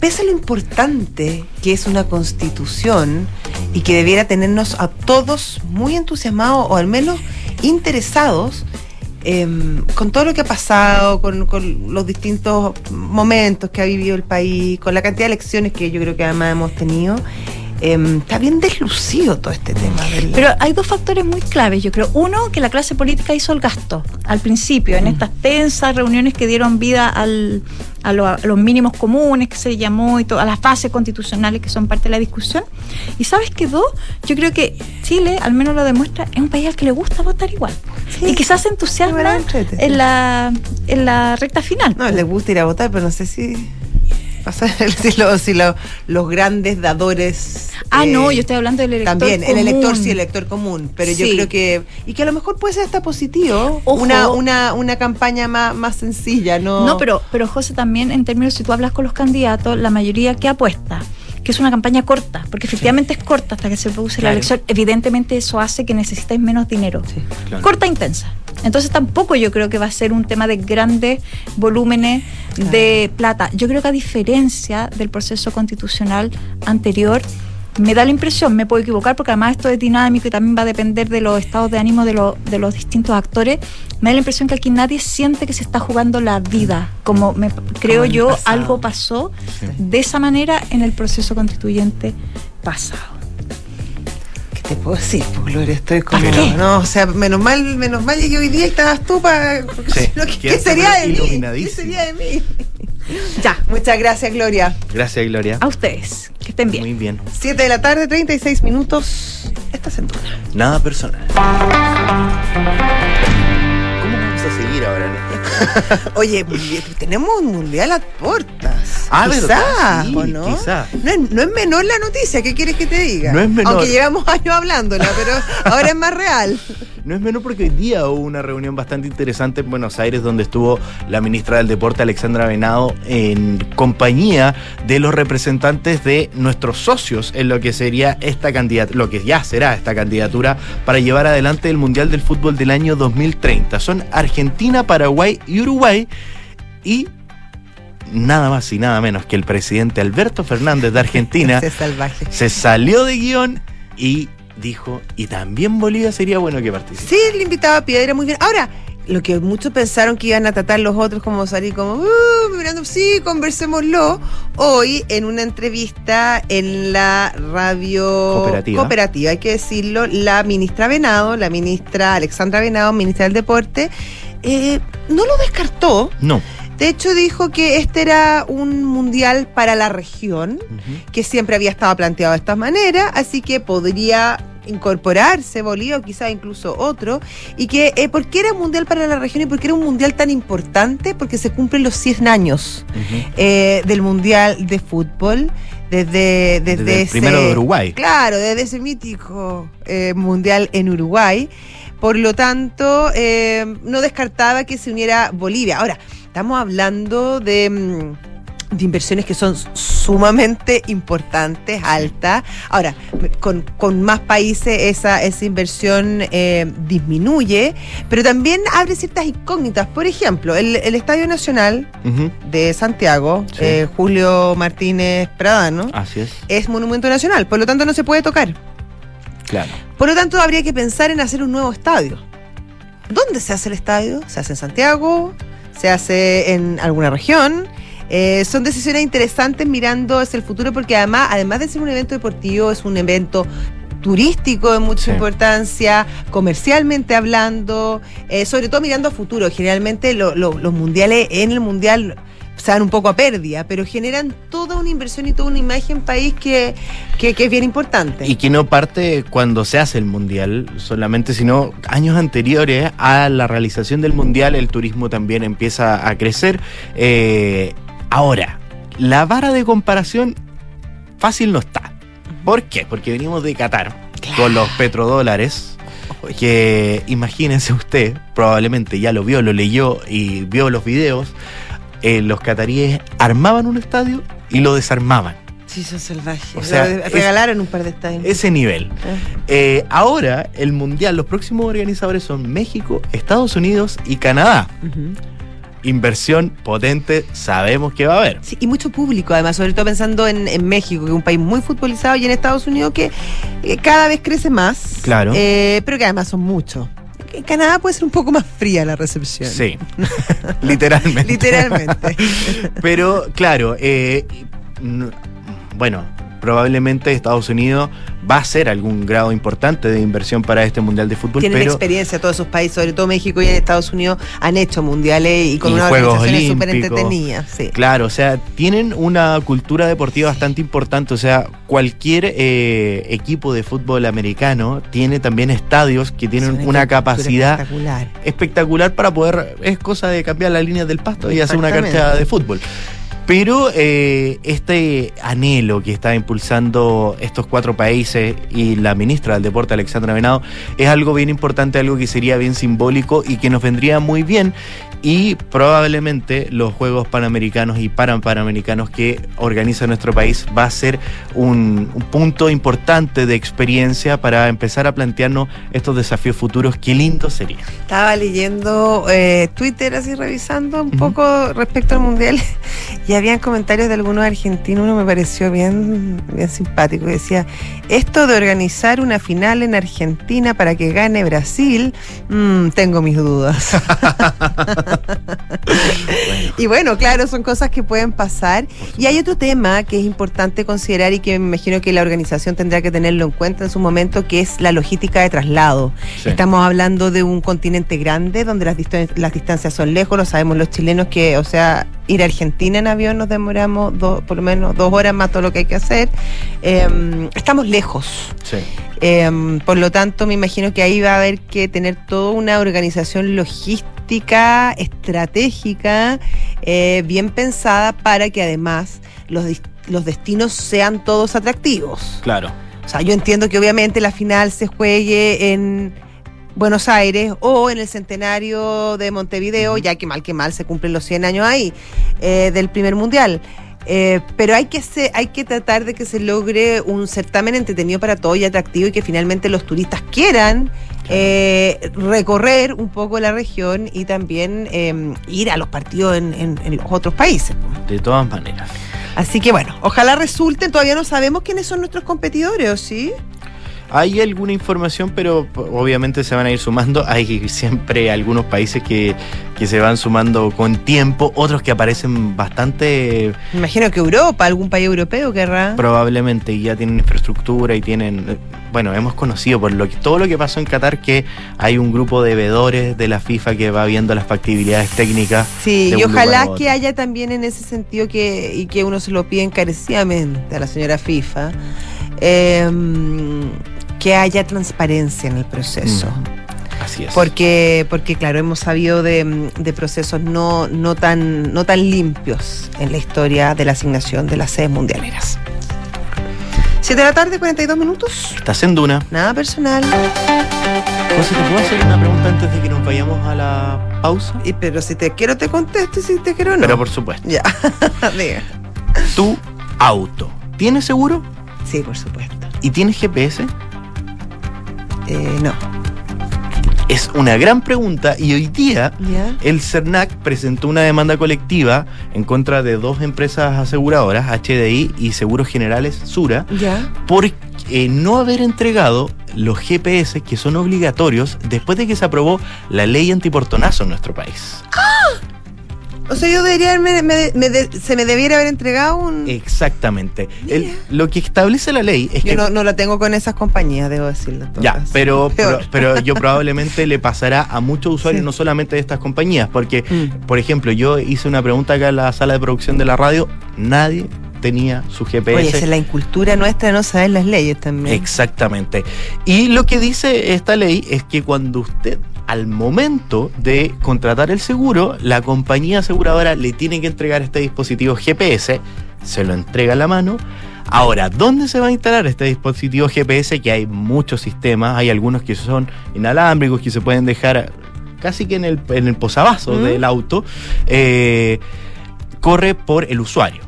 pese a lo importante que es una constitución y que debiera tenernos a todos muy entusiasmados o al menos interesados em, con todo lo que ha pasado, con, con, los distintos momentos que ha vivido el país, con la cantidad de elecciones que yo creo que además hemos tenido. Em, está bien deslucido todo este tema. Pero hay dos factores muy claves, yo creo. Uno, que la clase política hizo el gasto al principio, en mm. estas tensas reuniones que dieron vida al, a, los mínimos comunes que se llamó y todo, a las fases constitucionales que son parte de la discusión. Y sabes que dos, yo creo que Chile, al menos lo demuestra, es un país al que le gusta votar igual. y quizás se entusiasma en la, en la recta final. No, le gusta ir a votar, pero no sé si [LAUGHS] si, los grandes dadores. Ah, no, yo estoy hablando del elector También, el elector sí, el elector común, pero yo creo que. Y que a lo mejor puede ser hasta positivo. Una, una, una campaña más, más sencilla, ¿no? No, pero, pero José, también en términos, si tú hablas con los candidatos, la mayoría que apuesta que es una campaña corta, porque efectivamente es corta hasta que se produce la elección. Evidentemente eso hace que necesites menos dinero. Corta e intensa. Entonces tampoco yo creo que va a ser un tema de grandes volúmenes de plata. Yo creo que a diferencia del proceso constitucional anterior, me da la impresión, me puedo equivocar porque además esto es dinámico y también va a depender de los estados de ánimo de, de los distintos actores, me da la impresión que aquí nadie siente que se está jugando la vida, como me, creo yo algo pasó de esa manera en el proceso constituyente pasado te puedo decir, Gloria? Estoy como. No, o sea, menos mal, menos mal llegué hoy día y estabas tú para. Sí. [LAUGHS] ¿Qué, sería de mí? ¿Qué sería de mí? [LAUGHS] Ya, muchas gracias, Gloria. Gracias, Gloria. A ustedes. Que estén bien. Muy bien. 7 de la tarde, 36 minutos. Esta en Nada personal. [LAUGHS] Oye, tenemos un mundial a puertas. Ah, quizá, ¿o no? No, es, no es, menor la noticia, ¿qué quieres que te diga? No es menor. Aunque llevamos años hablándola, pero ahora es más real. No es menor porque hoy día hubo una reunión bastante interesante en Buenos Aires donde estuvo la ministra del Deporte, Alexandra Venado, en compañía de los representantes de nuestros socios en lo que sería esta candidatura, lo que ya será esta candidatura para llevar adelante el Mundial del Fútbol del año 2030. Son Argentina, Paraguay y Uruguay. Y nada más y nada menos que el presidente Alberto Fernández de Argentina [LAUGHS] se salió de guion y dijo, y también Bolivia sería bueno que participe. Sí, le invitaba a Piedra muy bien. Ahora, lo que muchos pensaron que iban a tratar los otros como salir como, uh, mirando, sí, conversémoslo. Hoy, en una entrevista en la radio cooperativa. hay que decirlo, la ministra Venado, la ministra Alexandra Venado, ministra del Deporte, eh, no lo descartó. No. De hecho, dijo que este era un mundial para la región, que siempre había estado planteado de esta manera, así que podría incorporarse Bolivia o quizá incluso otro, y que eh, ¿por qué era un mundial para la región y por qué era un mundial tan importante? Porque se cumplen los 100 años eh, del mundial de fútbol. Desde, desde, ese, primero de Uruguay. Claro, desde ese mítico eh, mundial en Uruguay. Por lo tanto, no descartaba que se uniera Bolivia. Ahora, estamos hablando de, mm, de inversiones que son sumamente importantes, altas. Ahora, con, más países esa, esa inversión eh, disminuye, pero también abre ciertas incógnitas. Por ejemplo, el, Estadio Nacional de Santiago, eh, Julio Martínez Pradano, Así es. es monumento nacional, por lo tanto no se puede tocar. Claro. Por lo tanto, habría que pensar en hacer un nuevo estadio. ¿Dónde se hace el estadio? ¿Se hace en Santiago? Se hace en alguna región. Eh, son decisiones interesantes mirando hacia el futuro porque además, además de ser un evento deportivo, es un evento turístico de mucha importancia, comercialmente hablando, eh, sobre todo mirando a futuro. Generalmente los mundiales, en el mundial dan un poco a pérdida, pero generan toda una inversión y toda una imagen país que, que, es bien importante. Y que no parte cuando se hace el mundial solamente, sino años anteriores a la realización del mundial, el turismo también empieza a crecer. Eh, ahora, la vara de comparación fácil no está. ¿Por qué? Porque venimos de Qatar con los petrodólares. Que imagínense usted, probablemente ya lo vio, lo leyó y vio los videos eh, los cataríes armaban un estadio y lo desarmaban. Sí, son salvajes. O sea, regalaron un par de estadios. Ese nivel. Ah. Eh, ahora, el mundial, los próximos organizadores son México, Estados Unidos y Canadá. Inversión potente, sabemos que va a haber. Sí, y mucho público, además, sobre todo pensando en, México, que es un país muy futbolizado, y en Estados Unidos, que eh, cada vez crece más. Claro. pero que además son muchos en Canadá puede ser un poco más fría la recepción. Sí, [LAUGHS] literalmente. literalmente. Pero claro, eh, bueno, probablemente Estados Unidos va a ser algún grado importante de inversión para este Mundial de Fútbol. Tienen experiencia todos esos países, sobre todo México y Estados Unidos, han hecho mundiales y con una organización súper entretenida. Claro, o sea, tienen una cultura deportiva bastante importante, o sea, cualquier eh, equipo de fútbol americano tiene también estadios que tienen una capacidad espectacular. espectacular para poder, es cosa de cambiar las líneas del pasto y hacer una cancha de fútbol. Pero eh, este anhelo que está impulsando estos cuatro países y la ministra del Deporte, Alexandra Venado, es algo bien importante, algo que sería bien simbólico y que nos vendría muy bien y probablemente los Juegos Panamericanos y Panamericanos que organiza nuestro país va a ser un, punto importante de experiencia para empezar a plantearnos estos desafíos futuros. Qué lindo sería. Estaba leyendo eh, Twitter así revisando un poco respecto al Mundial [LAUGHS] Y habían comentarios de algunos argentinos, uno me pareció bien, bien simpático, decía, esto de organizar una final en Argentina para que gane Brasil, mmm, tengo mis dudas. [LAUGHS] [LAUGHS] Y bueno, claro, son cosas que pueden pasar. Y hay otro tema que es importante considerar y que me imagino que la organización tendrá que tenerlo en cuenta en su momento, que es la logística de traslado. Sí. Estamos hablando de un continente grande donde las, distan- las distancias son lejos, lo sabemos los chilenos que, o sea, ir a Argentina en avión nos demoramos dos- por lo menos dos horas más todo lo que hay que hacer. Eh, estamos lejos. Sí. Eh, por lo tanto, me imagino que ahí va a haber que tener toda una organización logística, estratégica, eh, bien pensada para que además los, los destinos sean todos atractivos. Claro. O sea, yo entiendo que obviamente la final se juegue en Buenos Aires o en el centenario de Montevideo, ya que mal que mal se cumplen los 100 años ahí eh, del primer mundial. Eh, pero hay que, se- hay que tratar de que se logre un certamen entretenido para todos y atractivo y que finalmente los turistas quieran eh, recorrer un poco la región y también eh, ir a los partidos en, en- en los otros países. De todas maneras. Así que bueno, ojalá resulten, todavía no sabemos quiénes son nuestros competidores, ¿o sí? Hay alguna información, pero obviamente se van a ir sumando. [LAUGHS] Hay siempre algunos países que, que se van sumando con tiempo, otros que aparecen bastante Me imagino que Europa, algún país europeo querrá. probablemente y ya tienen infraestructura y tienen eh, bueno hemos conocido por lo que todo lo que pasó en Qatar que hay un grupo de veedores de la FIFA que va viendo las factibilidades técnicas Sí, y ojalá que haya también en ese sentido que, y que uno se lo pide encarecidamente a la señora FIFA, eh, que haya transparencia en el proceso. así es Porque, porque claro, hemos sabido de, de procesos no, no, tan, no tan limpios en la historia de la asignación de las sedes mundialeras. 7 de la tarde, 42 minutos. estás en Duna Nada personal. José te puedo hacer una pregunta antes de que nos vayamos a la pausa Y, pero si te quiero, te contesto. Y si te quiero, no. pero por supuesto Ya, [LAUGHS] diga. tu auto tiene seguro Sí, por supuesto. y tiene GPS Eh, no. es una gran pregunta y hoy día. El CERNAC presentó una demanda colectiva en contra de dos empresas aseguradoras, HDI y Seguros Generales Sura, por eh, no haber entregado los GPS que son obligatorios después de que se aprobó la ley antiportonazo en nuestro país. O sea, yo debería, me, me- me de- se me debiera haber entregado un... Exactamente. El- lo que establece la ley es yo que... no, no la tengo con esas compañías, debo decirlo. todo Ya, pero, pero, yo [LAUGHS] probablemente le pasará a muchos usuarios, Sí. no solamente de estas compañías, porque, Mm. por ejemplo, yo hice una pregunta acá en la sala de producción de la radio, nadie tenía su GPS. Oye, esa es la incultura nuestra de no saber las leyes también. Exactamente. Y lo que dice esta ley es que cuando usted, al momento de contratar el seguro, la compañía aseguradora le tiene que entregar este dispositivo GPS, se lo entrega a la mano. Ahora, ¿dónde se va a instalar este dispositivo GPS? Que hay muchos sistemas, hay algunos que son inalámbricos, que se pueden dejar casi que en el, en el posavasos ¿Mm? del auto. Eh, corre por el usuario.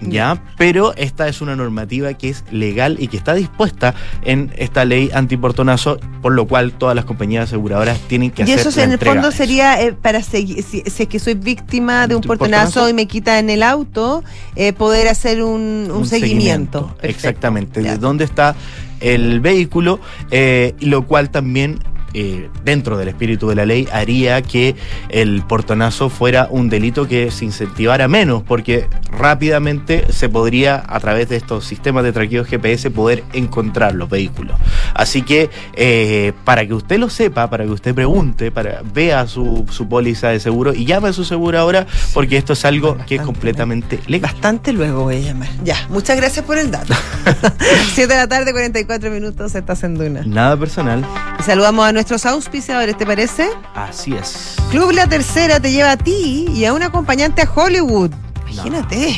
¿Ya? Pero esta es una normativa que es legal y que está dispuesta en esta ley antiportonazo, por lo cual todas las compañías aseguradoras tienen que Y hacer eso la en el fondo eso. sería eh, para seguir, si, si es que soy víctima de un ¿Un portonazo portonazo? y me quitan el auto, eh, poder hacer un, un seguimiento. Exactamente, Ya. de dónde está el vehículo, eh, y lo cual también, eh, dentro del espíritu de la ley, haría que el portonazo fuera un delito que se incentivara menos, porque rápidamente se podría, a través de estos sistemas de traqueo GPS, poder encontrar los vehículos. Así que, eh, para que usted lo sepa, para que usted pregunte, para vea su, su póliza de seguro y llame a su seguro ahora, porque esto es algo que es completamente legal. Bastante luego voy a llamar. Ya, muchas gracias por el dato. [LAUGHS] 7 de la tarde, 44 minutos, estás en Duna. Nada personal. Y saludamos a nuestros auspiciadores, ¿te parece? Así es. Club La Tercera te lleva a ti y a un acompañante a Hollywood. Imagínate.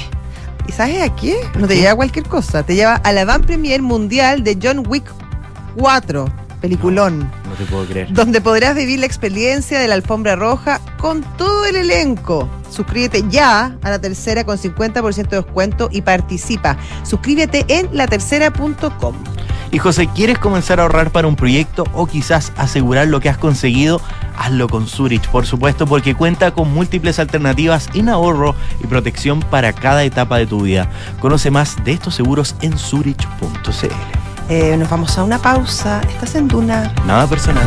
¿Y sabes a qué? No te lleva a cualquier cosa. Te lleva a la van premier mundial de John Wick 4, peliculón. No te puedo creer. donde podrás vivir la experiencia de la alfombra roja con todo el elenco. Suscríbete ya a la tercera con 50% de descuento y participa. Suscríbete en latercera.com. Y José, ¿quieres comenzar a ahorrar para un proyecto o quizás asegurar lo que has conseguido? Hazlo con Zurich, por supuesto, porque cuenta con múltiples alternativas en ahorro y protección para cada etapa de tu vida. Conoce más de estos seguros en zurich.cl. Eh, nos vamos a una pausa. Estás en Duna. Nada personal.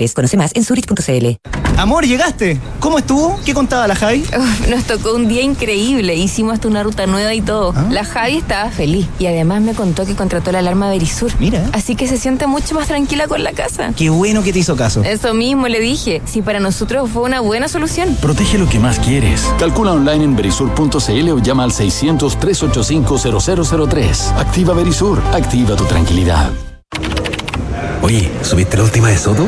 Conoce más en zurich.cl. Amor, llegaste. ¿Cómo estuvo? ¿Qué contaba la Javi? Uf, nos tocó un día increíble. Hicimos hasta una ruta nueva y todo. ¿Ah? La Javi estaba feliz y además me contó que contrató la alarma Verisur. Mira. Así que se siente mucho más tranquila con la casa. Qué bueno que te hizo caso. Eso mismo le dije. Si para nosotros fue una buena solución. Protege lo que más quieres. Calcula online en verisur.cl o llama al 600-385-0003. Activa Verisur. Activa tu tranquilidad. Oye, ¿subiste la última de Soto?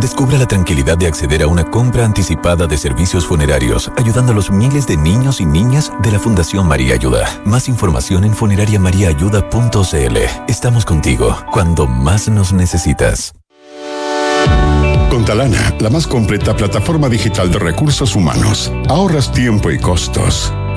Descubra la tranquilidad de acceder a una compra anticipada de servicios funerarios, ayudando a los miles de niños y niñas de la Fundación María Ayuda. Más información en funerariamariaayuda.cl. Estamos contigo cuando más nos necesitas. Con Talana, la más completa plataforma digital de recursos humanos, ahorras tiempo y costos.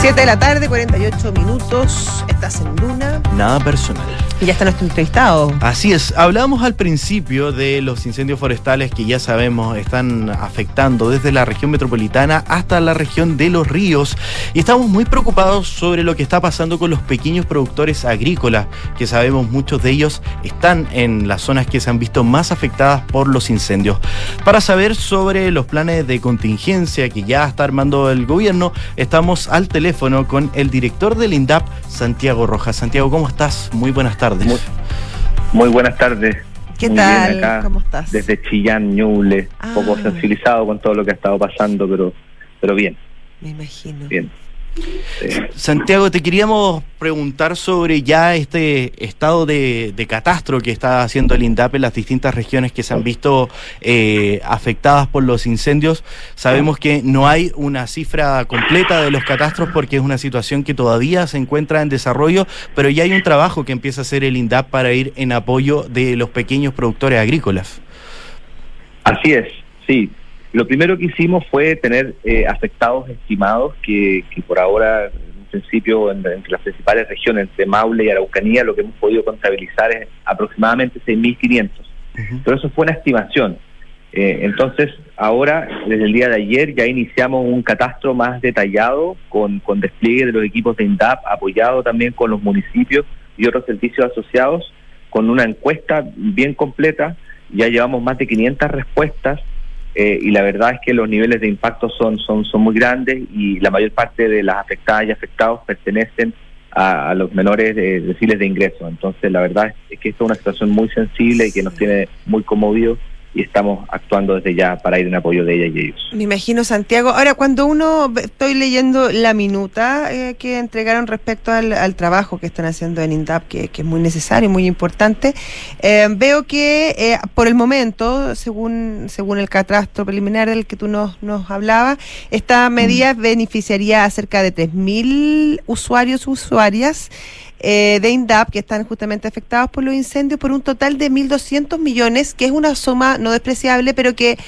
Siete de la tarde, 48 minutos. Estás en Luna. Nada personal. Y ya está nuestro entrevistado. Así es, hablamos al principio de los incendios forestales que ya sabemos están afectando desde la región metropolitana hasta la región de los ríos y estamos muy preocupados sobre lo que está pasando con los pequeños productores agrícolas, que sabemos muchos de ellos están en las zonas que se han visto más afectadas por los incendios. Para saber sobre los planes de contingencia que ya está armando el gobierno, estamos al teléfono con el director del INDAP, Santiago Rojas. Santiago, ¿cómo estás? Muy buenas tardes. Muy, muy buenas tardes. ¿Qué Muy tal? bien acá, ¿Cómo estás? Desde Chillán, Ñuble, un poco Ah. sensibilizado con todo lo que ha estado pasando, pero, pero bien, Me imagino. bien. Santiago, te queríamos preguntar sobre ya este estado de, catastro que está haciendo el INDAP en las distintas regiones que se han visto eh, afectadas por los incendios. Sabemos que no hay una cifra completa de los catastros porque es una situación que todavía se encuentra en desarrollo, pero ya hay un trabajo que empieza a hacer el INDAP para ir en apoyo de los pequeños productores agrícolas. Así es, sí. Lo primero que hicimos fue tener eh, afectados estimados que, que por ahora, en principio, en- entre las principales regiones, entre Maule y Araucanía, lo que hemos podido contabilizar es aproximadamente 6.500. Pero eso fue una estimación. Eh, entonces, ahora, desde el día de ayer, ya iniciamos un catastro más detallado con, con despliegue de los equipos de INDAP, apoyado también con los municipios y otros servicios asociados, con una encuesta bien completa ya llevamos más de 500 respuestas eh, y la verdad es que los niveles de impacto son, son, son muy grandes y la mayor parte de las afectadas y afectados pertenecen a, los menores de deciles de ingreso. Entonces, la verdad es que esto es una situación muy sensible y que nos tiene muy conmovidos y estamos actuando desde ya para ir en apoyo de ella y ellos. Me imagino, Santiago. Ahora, cuando uno, estoy leyendo la minuta eh, que entregaron respecto al, trabajo que están haciendo en INDAP, que, es muy necesario y muy importante, eh, veo que eh, por el momento, según, según el catastro preliminar del que tú nos, nos hablabas, esta medida mm. beneficiaría a cerca de 3.000 usuarios, usuarias, eh, de INDAP que están justamente afectados por los incendios por un total de 1.200 millones, que es una suma no despreciable, pero que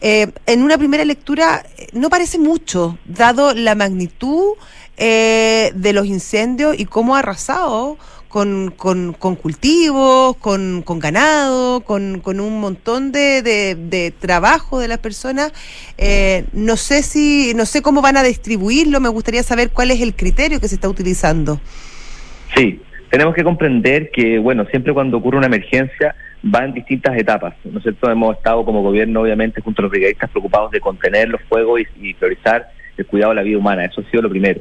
eh, en una primera lectura eh, no parece mucho, dado la magnitud de los incendios y cómo ha arrasado con, con, con cultivos, con, con ganado, con, con, un montón de, de, de, trabajo de las personas. no sé si, no sé cómo van a distribuirlo. Me gustaría saber cuál es el criterio que se está utilizando. Sí, tenemos que comprender que, bueno, siempre cuando ocurre una emergencia va en distintas etapas, ¿no es cierto? Hemos estado como gobierno, obviamente, junto a los brigadistas preocupados de contener los fuegos y, priorizar el cuidado de la vida humana, eso ha sido lo primero.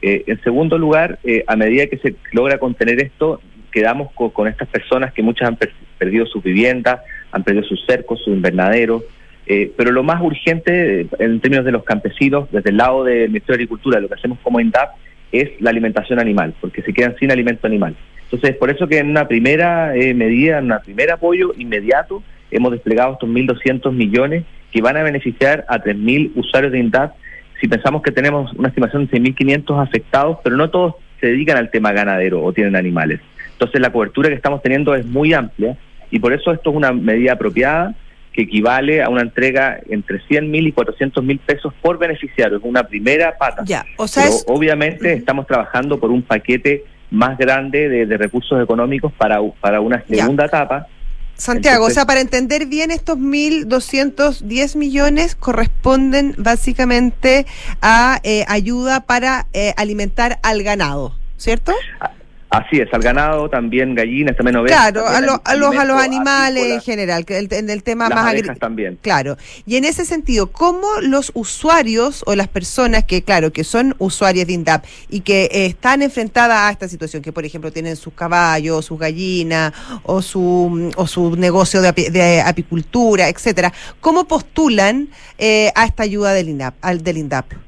Eh, en segundo lugar, eh, a medida que se logra contener esto, quedamos con, estas personas que muchas han perdido sus viviendas, han perdido sus cercos, sus invernaderos, eh, pero lo más urgente en términos de los campesinos, desde el lado del Ministerio de Agricultura, lo que hacemos como INDAP, es la alimentación animal, porque se quedan sin alimento animal. Entonces, por eso que en una primera eh, medida, en un primer apoyo inmediato, hemos desplegado estos 1.200 millones que van a beneficiar a 3.000 usuarios de INDAP. Si pensamos que tenemos una estimación de 6.500 afectados, pero no todos se dedican al tema ganadero o tienen animales. Entonces, la cobertura que estamos teniendo es muy amplia y por eso esto es una medida apropiada que equivale a una entrega entre 100 mil y 400 mil pesos por beneficiario. Es una primera pata. Ya, o sea, obviamente estamos trabajando por un paquete más grande de, recursos económicos para, para una segunda etapa. Santiago, o sea, para entender bien, estos 1.210 millones corresponden básicamente a eh, ayuda para eh, alimentar al ganado, ¿cierto? Así es, al ganado, también gallinas, también ovejas. Claro, a, los, a los animales en general, el, en el tema más agrícola. también. Claro. Y en ese sentido, ¿cómo los usuarios o las personas que, claro, que son usuarias de INDAP y que eh, están enfrentadas a esta situación, que por ejemplo tienen sus caballos, sus gallinas o su, o su negocio de, apicultura, etcétera, ¿cómo postulan eh, a esta ayuda del INDAP? Al, del INDAP?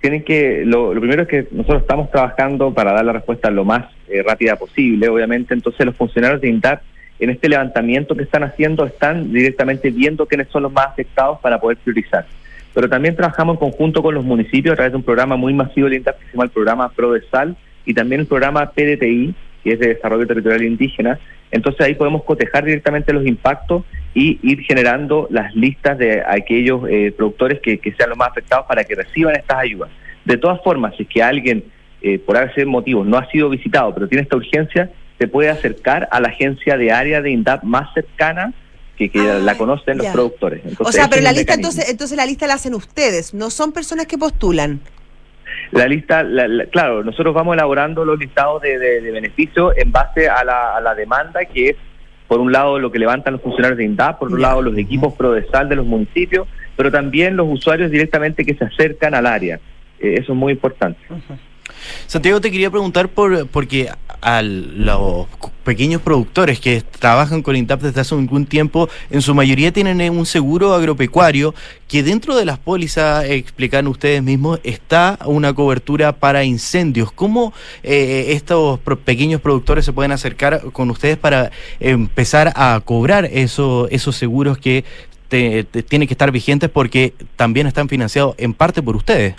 Tienen que, lo, primero es que nosotros estamos trabajando para dar la respuesta lo más eh, rápida posible, obviamente, entonces los funcionarios de INDAP en este levantamiento que están haciendo están directamente viendo quiénes son los más afectados para poder priorizar. Pero también trabajamos en conjunto con los municipios a través de un programa muy masivo de INDAP que se llama el programa PRODESAL y también el programa PDTI, que es de Desarrollo Territorial Indígena. Entonces ahí podemos cotejar directamente los impactos y ir generando las listas de aquellos eh, productores que, sean los más afectados para que reciban estas ayudas. De todas formas, si es que alguien, eh, por ese motivo, no ha sido visitado, pero tiene esta urgencia, se puede acercar a la agencia de área de INDAP más cercana que, la conocen los productores. o sea, pero la lista entonces, entonces la lista la hacen ustedes, no son personas que postulan. La lista, claro, nosotros vamos elaborando los listados de, de, beneficios en base a la, a la demanda que es por un lado lo que levantan los funcionarios de INDAP, por otro lado los equipos PRODESAL de los municipios, pero también los usuarios directamente que se acercan al área. Eh, eso es muy importante. Santiago, te quería preguntar por porque a los pequeños productores que trabajan con INTAP desde hace algún tiempo, en su mayoría tienen un seguro agropecuario que dentro de las pólizas, explican ustedes mismos, está una cobertura para incendios. ¿Cómo eh, estos pequeños productores se pueden acercar con ustedes para empezar a cobrar eso, esos seguros que tienen que estar vigentes porque también están financiados en parte por ustedes?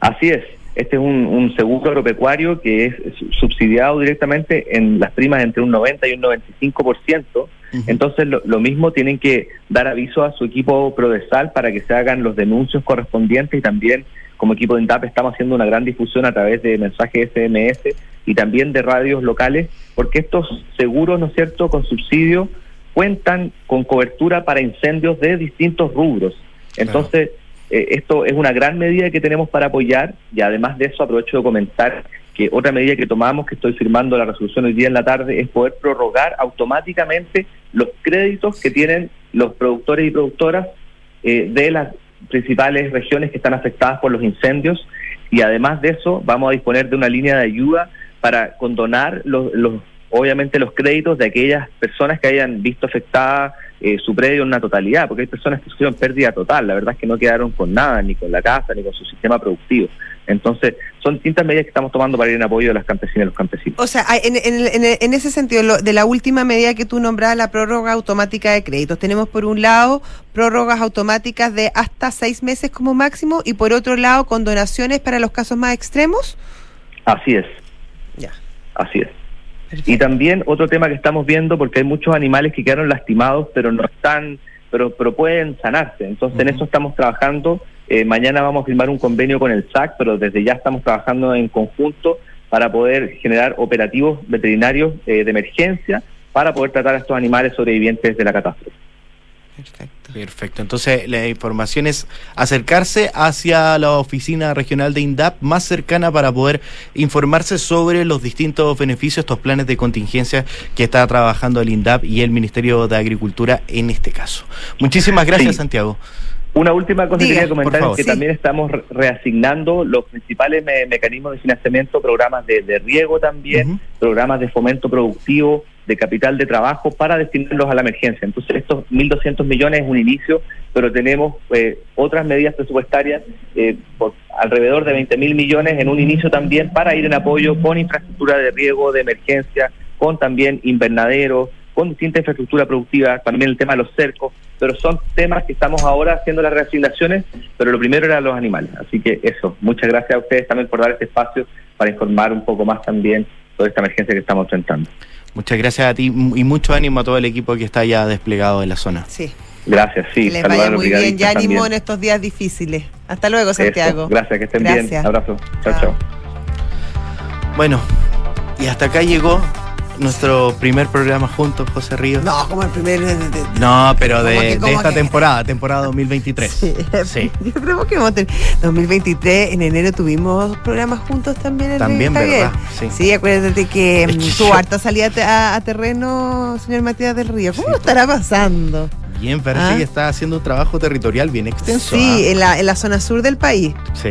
Así es. Este es un, seguro agropecuario que es subsidiado directamente en las primas entre un 90 y un 95%. Entonces, lo, mismo tienen que dar aviso a su equipo Prodesal para que se hagan los denuncios correspondientes y también, como equipo de INTAP, estamos haciendo una gran difusión a través de mensajes SMS y también de radios locales, porque estos seguros, ¿no es cierto?, con subsidio cuentan con cobertura para incendios de distintos rubros. Entonces, eh, esto es una gran medida que tenemos para apoyar y además de eso aprovecho de comentar que otra medida que tomamos, que estoy firmando la resolución hoy día en la tarde, es poder prorrogar automáticamente los créditos que tienen los productores y productoras eh, de las principales regiones que están afectadas por los incendios. Y además de eso vamos a disponer de una línea de ayuda para condonar los, los obviamente los créditos de aquellas personas que hayan visto afectada eh, su predio en una totalidad, porque hay personas que sufrieron pérdida total, la verdad es que no quedaron con nada, ni con la casa, ni con su sistema productivo. Entonces, son distintas medidas que estamos tomando para ir en apoyo de las campesinas y los campesinos. O sea, en, en, en ese sentido, lo, de la última medida que tú nombras, la prórroga automática de créditos, tenemos por un lado prórrogas automáticas de hasta seis meses como máximo y por otro lado condonaciones para los casos más extremos. Así es. Ya. Así es. Y también otro tema que estamos viendo, porque hay muchos animales que quedaron lastimados, pero no están, pero, pero pueden sanarse. Entonces en eso estamos trabajando. Eh, mañana vamos a firmar un convenio con el SAC, pero desde ya estamos trabajando en conjunto para poder generar operativos veterinarios eh, de emergencia para poder tratar a estos animales sobrevivientes de la catástrofe. Perfecto. Perfecto. Entonces, la información es acercarse hacia la oficina regional de INDAP más cercana para poder informarse sobre los distintos beneficios, estos planes de contingencia que está trabajando el INDAP y el Ministerio de Agricultura en este caso. Muchísimas gracias, Santiago. Una última cosa que quería comentar es que también estamos reasignando los principales mecanismos de financiamiento, programas de, riego también, programas de fomento productivo, de capital de trabajo para destinarlos a la emergencia. Entonces, estos 1.200 millones es un inicio, pero tenemos eh, otras medidas presupuestarias eh, por alrededor de 20.000 millones en un inicio también para ir en apoyo con infraestructura de riego, de emergencia, con también invernaderos, con distinta infraestructura productiva, también el tema de los cercos, pero son temas que estamos ahora haciendo las reasignaciones, pero lo primero era los animales. Así que eso, muchas gracias a ustedes también por dar este espacio para informar un poco más también sobre esta emergencia que estamos enfrentando. Muchas gracias a ti y mucho ánimo a todo el equipo que está ya desplegado en la zona. Sí. Gracias, sí. Que les vaya muy bien. Ya ánimo en estos días difíciles. Hasta luego, Santiago. Gracias, que estén bien. Abrazo. chao. chao. Bueno, y hasta acá llegó nuestro primer programa juntos, José Ríos. No, como el primer. no, pero de, esta temporada, temporada 2023. Sí. [LAUGHS] sí. Yo creo que 2023, en enero tuvimos programas juntos también. también, ¿verdad? Sí. sí, acuérdate que mm, tu harta salía a, terreno, señor Matías del Río. ¿Cómo estará pasando? Bien, parece ¿Ah? que está haciendo un trabajo territorial bien extenso. Sí, ¿ah? en, la, en la zona sur del país. Sí.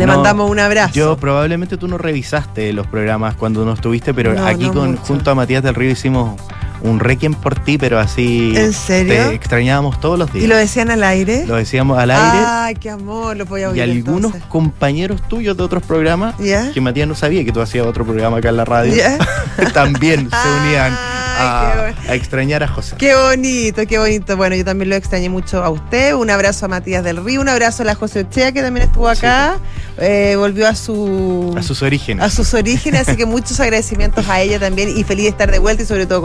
Le mandamos un abrazo. Yo probablemente tú no revisaste los programas cuando no estuviste, pero aquí con junto a Matías del Río hicimos un requiem por ti, pero así. ¿En serio? Te extrañábamos todos los días. ¿Y lo decían al aire? Lo decíamos al aire. Ay, qué amor, lo voy a oír. Y algunos compañeros tuyos de otros programas, que Matías no sabía que tú hacías otro programa acá en la radio, [LAUGHS] también se unían a, extrañar a José. Qué bonito, qué bonito. Bueno, yo también lo extrañé mucho a usted. Un abrazo a Matías del Río, un abrazo a la José Ochea, que también estuvo acá. Eh, volvió a su a sus orígenes. A sus orígenes, así que [LAUGHS] muchos agradecimientos a ella también y feliz de estar de vuelta y sobre todo